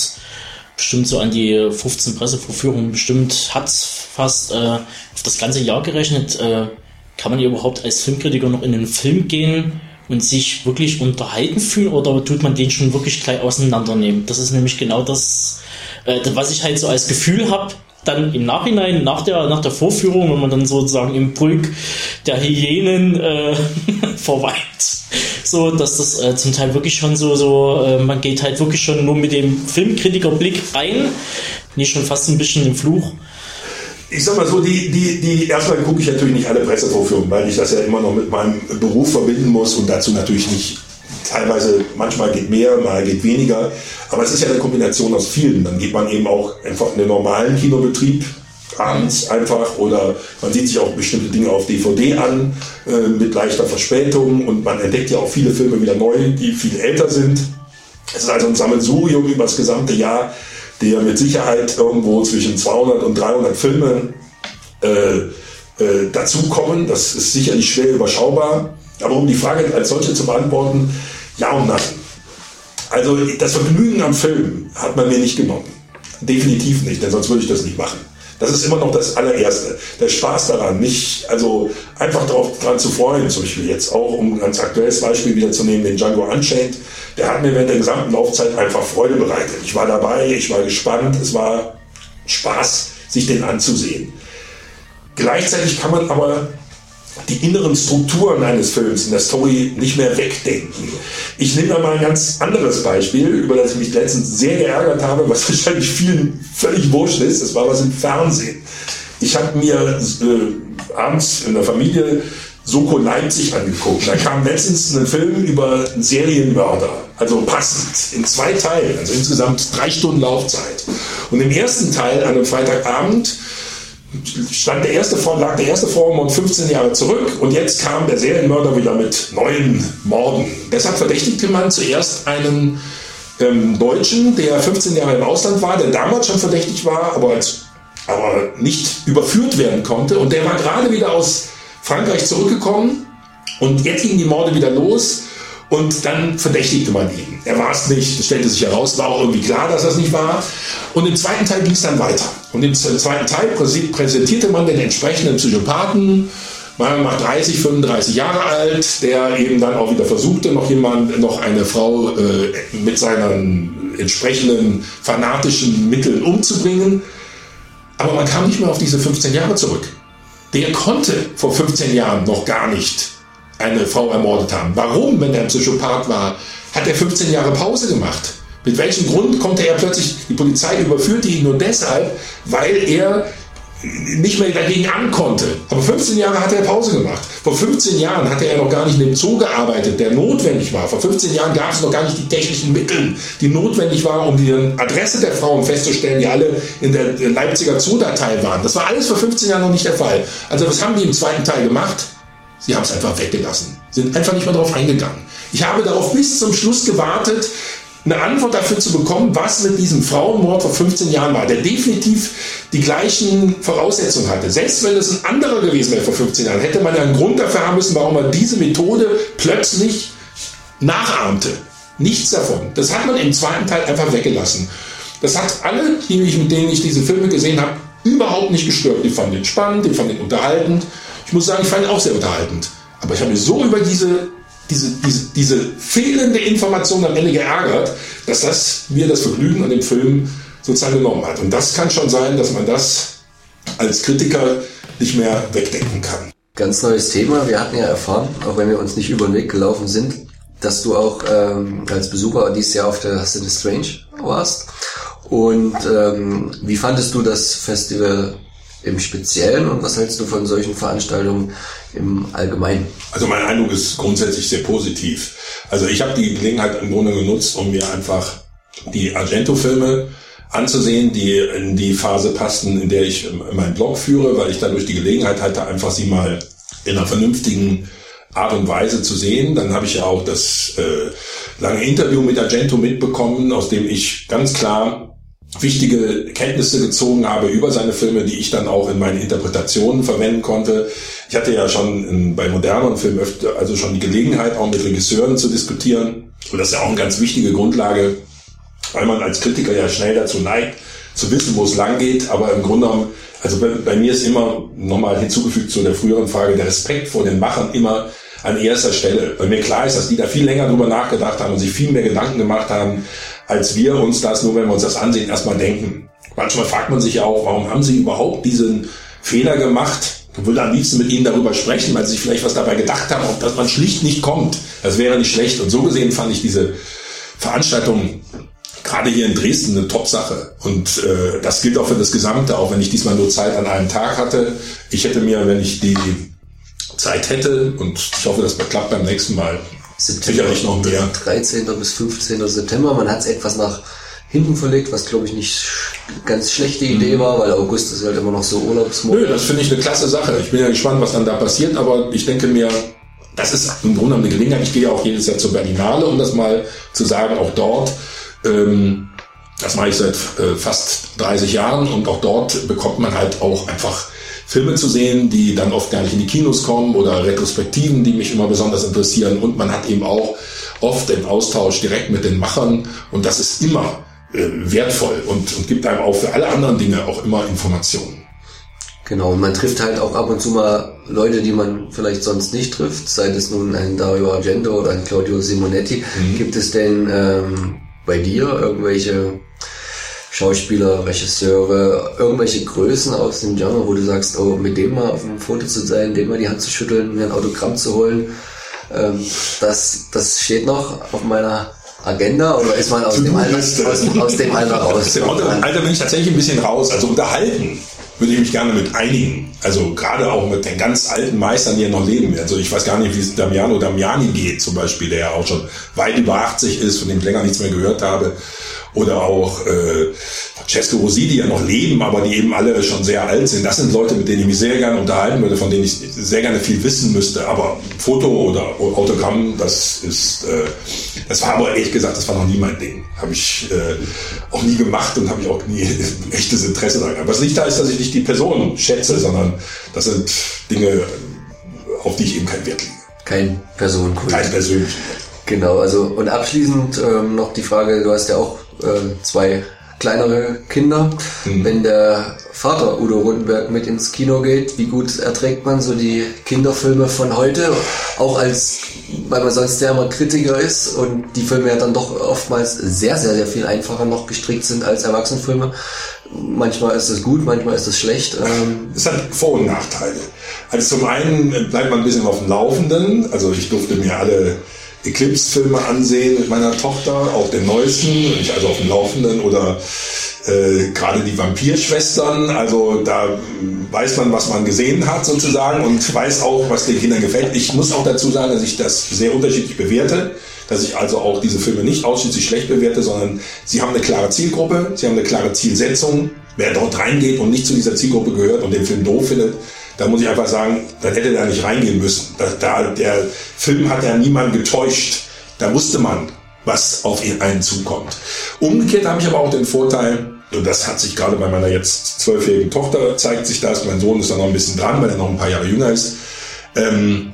bestimmt so an die 15 Pressevorführungen bestimmt hat, fast äh, auf das ganze Jahr gerechnet, äh, kann man überhaupt als Filmkritiker noch in einen Film gehen und sich wirklich unterhalten fühlen oder tut man den schon wirklich gleich auseinandernehmen? Das ist nämlich genau das, äh, was ich halt so als Gefühl habe, dann im Nachhinein, nach der, nach der Vorführung, wenn man dann sozusagen im Pulk der Hyänen äh, verweilt, so dass das äh, zum Teil wirklich schon so, so äh, man geht halt wirklich schon nur mit dem Filmkritikerblick rein, nicht schon fast ein bisschen im Fluch. Ich sag mal so, die, die, die, erstmal gucke ich natürlich nicht alle Pressevorführungen, weil ich das ja immer noch mit meinem Beruf verbinden muss und dazu natürlich nicht, teilweise, manchmal geht mehr, mal geht weniger, aber es ist ja eine Kombination aus vielen. Dann geht man eben auch einfach in den normalen Kinobetrieb abends einfach oder man sieht sich auch bestimmte Dinge auf DVD an äh, mit leichter Verspätung und man entdeckt ja auch viele Filme wieder neu, die viel älter sind. Es ist also ein Sammelsurium über das gesamte Jahr, der mit Sicherheit irgendwo zwischen 200 und 300 Filme äh, äh, dazukommen. Das ist sicherlich schwer überschaubar. Aber um die Frage als solche zu beantworten, ja und nein. Also das Vergnügen am Film hat man mir nicht genommen. Definitiv nicht, denn sonst würde ich das nicht machen. Das ist immer noch das allererste. Der Spaß daran, nicht, also einfach darauf dran zu freuen, zum Beispiel jetzt auch, um ein ganz aktuelles Beispiel wieder zu nehmen, den Django Unchained, der hat mir während der gesamten Laufzeit einfach Freude bereitet. Ich war dabei, ich war gespannt, es war Spaß, sich den anzusehen. Gleichzeitig kann man aber die inneren Strukturen eines Films in der Story nicht mehr wegdenken. Ich nehme da mal ein ganz anderes Beispiel, über das ich mich letztens sehr geärgert habe, was wahrscheinlich vielen völlig wurscht ist. Das war was im Fernsehen. Ich habe mir äh, abends in der Familie Soko Leipzig angeguckt. Da kam letztens ein Film über einen Serienmörder. Also passend, in zwei Teilen, also insgesamt drei Stunden Laufzeit. Und im ersten Teil, an einem Freitagabend, stand der erste Vor lag der erste Vormord 15 Jahre zurück und jetzt kam der Serienmörder wieder mit neuen Morden. Deshalb verdächtigte man zuerst einen ähm, Deutschen, der 15 Jahre im Ausland war, der damals schon verdächtig war, aber, als, aber nicht überführt werden konnte. Und der war gerade wieder aus Frankreich zurückgekommen und jetzt gingen die Morde wieder los. Und dann verdächtigte man ihn. Er war es nicht, das stellte sich heraus, war auch irgendwie klar, dass es nicht war. Und im zweiten Teil ging es dann weiter. Und im zweiten Teil präsentierte man den entsprechenden Psychopathen, mal nach 30, 35 Jahre alt, der eben dann auch wieder versuchte, noch jemand, noch eine Frau äh, mit seinen entsprechenden fanatischen Mitteln umzubringen. Aber man kam nicht mehr auf diese 15 Jahre zurück. Der konnte vor 15 Jahren noch gar nicht eine Frau ermordet haben. Warum, wenn er ein Psychopath war, hat er 15 Jahre Pause gemacht? Mit welchem Grund konnte er plötzlich, die Polizei überführte ihn nur deshalb, weil er nicht mehr dagegen ankonnte. Aber 15 Jahre hat er Pause gemacht. Vor 15 Jahren hatte er noch gar nicht in dem Zoo gearbeitet, der notwendig war. Vor 15 Jahren gab es noch gar nicht die technischen Mittel, die notwendig waren, um die Adresse der Frauen festzustellen, die alle in der Leipziger Zoo-Datei waren. Das war alles vor 15 Jahren noch nicht der Fall. Also was haben die im zweiten Teil gemacht? Sie haben es einfach weggelassen, sind einfach nicht mehr darauf eingegangen. Ich habe darauf bis zum Schluss gewartet, eine Antwort dafür zu bekommen, was mit diesem Frauenmord vor 15 Jahren war, der definitiv die gleichen Voraussetzungen hatte. Selbst wenn es ein anderer gewesen wäre vor 15 Jahren, hätte man ja einen Grund dafür haben müssen, warum man diese Methode plötzlich nachahmte. Nichts davon. Das hat man im zweiten Teil einfach weggelassen. Das hat alle, die mich, mit denen ich diese Filme gesehen habe, überhaupt nicht gestört. Die fanden den spannend, die fanden den unterhaltend. Ich muss sagen, ich fand ihn auch sehr unterhaltend. Aber ich habe mich so über diese diese, diese, diese fehlende Information am Ende geärgert, dass das mir das Vergnügen an dem Film sozusagen genommen hat. Und das kann schon sein, dass man das als Kritiker nicht mehr wegdenken kann. Ganz neues Thema. Wir hatten ja erfahren, auch wenn wir uns nicht über den Weg gelaufen sind, dass du auch ähm, als Besucher dieses Jahr auf der Sin Strange warst. Und ähm, wie fandest du das Festival im Speziellen und was hältst du von solchen Veranstaltungen im Allgemeinen? Also mein Eindruck ist grundsätzlich sehr positiv. Also ich habe die Gelegenheit im Grunde genutzt, um mir einfach die Argento-Filme anzusehen, die in die Phase passten, in der ich meinen Blog führe, weil ich dadurch die Gelegenheit hatte, einfach sie mal in einer vernünftigen Art und Weise zu sehen. Dann habe ich ja auch das äh, lange Interview mit Argento mitbekommen, aus dem ich ganz klar wichtige Kenntnisse gezogen habe über seine Filme, die ich dann auch in meinen Interpretationen verwenden konnte. Ich hatte ja schon in, bei modernen Filmen öfter, also schon die Gelegenheit, auch mit Regisseuren zu diskutieren. Und das ist ja auch eine ganz wichtige Grundlage, weil man als Kritiker ja schnell dazu neigt, zu wissen, wo es lang geht. Aber im Grunde genommen, also bei, bei mir ist immer nochmal hinzugefügt zu der früheren Frage, der Respekt vor den Machern immer an erster Stelle. Weil mir klar ist, dass die da viel länger drüber nachgedacht haben und sich viel mehr Gedanken gemacht haben, als wir uns das, nur wenn wir uns das ansehen, erstmal denken. Manchmal fragt man sich ja auch, warum haben sie überhaupt diesen Fehler gemacht? Ich würde am liebsten mit ihnen darüber sprechen, weil sie sich vielleicht was dabei gedacht haben, ob dass man schlicht nicht kommt. Das wäre nicht schlecht. Und so gesehen fand ich diese Veranstaltung gerade hier in Dresden eine Top-Sache. Und äh, das gilt auch für das Gesamte, auch wenn ich diesmal nur Zeit an einem Tag hatte. Ich hätte mir, wenn ich die Zeit hätte, und ich hoffe, das klappt beim nächsten Mal, September, sicherlich noch mehr. 13. bis 15. September. Man hat es etwas nach hinten verlegt, was glaube ich nicht ganz schlechte Idee war, weil August ist halt immer noch so Urlaubsmonat. Nö, das finde ich eine klasse Sache. Ich bin ja gespannt, was dann da passiert, aber ich denke mir, das ist im Grunde eine Gelegenheit. Ich gehe ja auch jedes Jahr zur Berlinale, um das mal zu sagen, auch dort. Ähm, das mache ich seit äh, fast 30 Jahren und auch dort bekommt man halt auch einfach Filme zu sehen, die dann oft gar nicht in die Kinos kommen oder Retrospektiven, die mich immer besonders interessieren. Und man hat eben auch oft den Austausch direkt mit den Machern und das ist immer äh, wertvoll und, und gibt einem auch für alle anderen Dinge auch immer Informationen. Genau, und man trifft halt auch ab und zu mal Leute, die man vielleicht sonst nicht trifft, sei es nun ein Dario Argento oder ein Claudio Simonetti. Mhm. Gibt es denn ähm, bei dir irgendwelche Schauspieler, Regisseure, irgendwelche Größen aus dem Genre, wo du sagst, oh, mit dem mal auf dem Foto zu sein, dem mal die Hand zu schütteln, mir ein Autogramm zu holen, ähm, das, das steht noch auf meiner Agenda oder ist man aus dem, Alter, aus, aus, dem Alter raus? Aus dem Alter bin ich tatsächlich ein bisschen raus. Also unterhalten würde ich mich gerne mit einigen. Also gerade auch mit den ganz alten Meistern, die ja noch leben. Also ich weiß gar nicht, wie es Damiano Damiani geht zum Beispiel, der ja auch schon weit über 80 ist, von dem ich länger nichts mehr gehört habe oder auch äh, Francesco Rosi, die ja noch leben, aber die eben alle schon sehr alt sind. Das sind Leute, mit denen ich mich sehr gerne unterhalten würde, von denen ich sehr gerne viel wissen müsste. Aber Foto oder Autogramm, das ist, äh, das war aber ehrlich gesagt, das war noch nie mein Ding. Habe ich äh, auch nie gemacht und habe ich auch nie echtes Interesse daran. Aber was nicht da ist, dass ich nicht die Person schätze, sondern das sind Dinge, auf die ich eben keinen Wert lege. Kein Personenkult. Kein persönlichen. Genau, also und abschließend ähm, noch die Frage, du hast ja auch äh, zwei kleinere Kinder. Mhm. Wenn der Vater Udo Rodenberg mit ins Kino geht, wie gut erträgt man so die Kinderfilme von heute? Auch als, weil man sonst ja immer Kritiker ist und die Filme ja dann doch oftmals sehr, sehr, sehr viel einfacher noch gestrickt sind als Erwachsenenfilme. Manchmal ist es gut, manchmal ist es schlecht. Ähm, Es hat Vor- und Nachteile. Also zum einen bleibt man ein bisschen auf dem Laufenden. Also ich durfte mir alle Eclipse-Filme ansehen mit meiner Tochter, auch den neuesten. Ich also auf dem Laufenden oder äh, gerade die Vampirschwestern. Also da weiß man, was man gesehen hat sozusagen und weiß auch, was den Kindern gefällt. Ich muss auch dazu sagen, dass ich das sehr unterschiedlich bewerte. Dass ich also auch diese Filme nicht ausschließlich schlecht bewerte, sondern sie haben eine klare Zielgruppe, sie haben eine klare Zielsetzung. Wer dort reingeht und nicht zu dieser Zielgruppe gehört und den Film doof findet, da muss ich einfach sagen, dann hätte er nicht reingehen müssen. Da, da, der Film hat ja niemanden getäuscht. Da wusste man, was auf ihn einen zukommt. Umgekehrt habe ich aber auch den Vorteil, und das hat sich gerade bei meiner jetzt zwölfjährigen Tochter zeigt sich das, mein Sohn ist da noch ein bisschen dran, weil er noch ein paar Jahre jünger ist, ähm,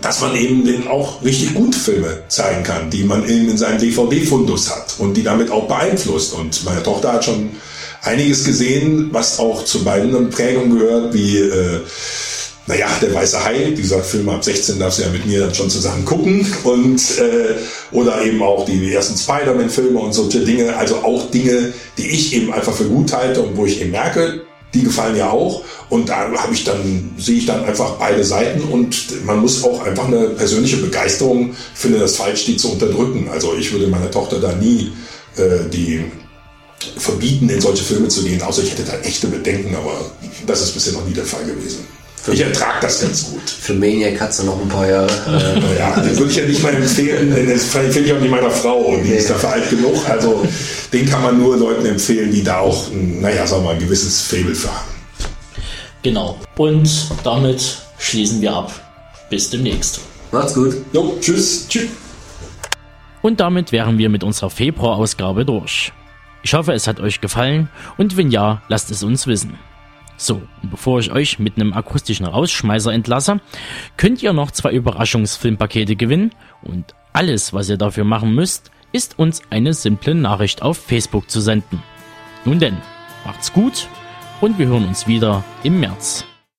dass man eben den auch richtig gut Filme zeigen kann, die man eben in seinem DVD-Fundus hat und die damit auch beeinflusst. Und meine Tochter hat schon einiges gesehen, was auch zu beiden Prägungen gehört, wie äh, naja, der weiße Hai, dieser Film ab 16 darfst du ja mit mir dann schon zusammen gucken. Und äh, oder eben auch die ersten Spider-Man-Filme und solche Dinge, also auch Dinge, die ich eben einfach für gut halte und wo ich eben merke, die gefallen ja auch. Und da habe ich dann sehe ich dann einfach beide Seiten. Und man muss auch einfach eine persönliche Begeisterung finde das falsch die zu unterdrücken. Also ich würde meiner Tochter da nie äh, die verbieten in solche Filme zu gehen außer ich hätte da echte Bedenken aber das ist bisher noch nie der Fall gewesen ich ertrage das ganz gut. Für Maniac hat es noch ein paar Jahre. Äh, ja, den würde ich ja nicht mal empfehlen. Das empfehle ich auch nicht meiner Frau. Die nee. ist dafür alt genug. Also den kann man nur Leuten empfehlen, die da auch, naja, sagen wir mal, ein gewisses Faible für haben. Genau. Und damit schließen wir ab. Bis demnächst. Macht's gut. Jo, tschüss. Tschüss. Und damit wären wir mit unserer Februar-Ausgabe durch. Ich hoffe, es hat euch gefallen und wenn ja, lasst es uns wissen. So, und bevor ich euch mit einem akustischen Rausschmeißer entlasse, könnt ihr noch zwei Überraschungsfilmpakete gewinnen und alles, was ihr dafür machen müsst, ist uns eine simple Nachricht auf Facebook zu senden. Nun denn, macht's gut und wir hören uns wieder im März.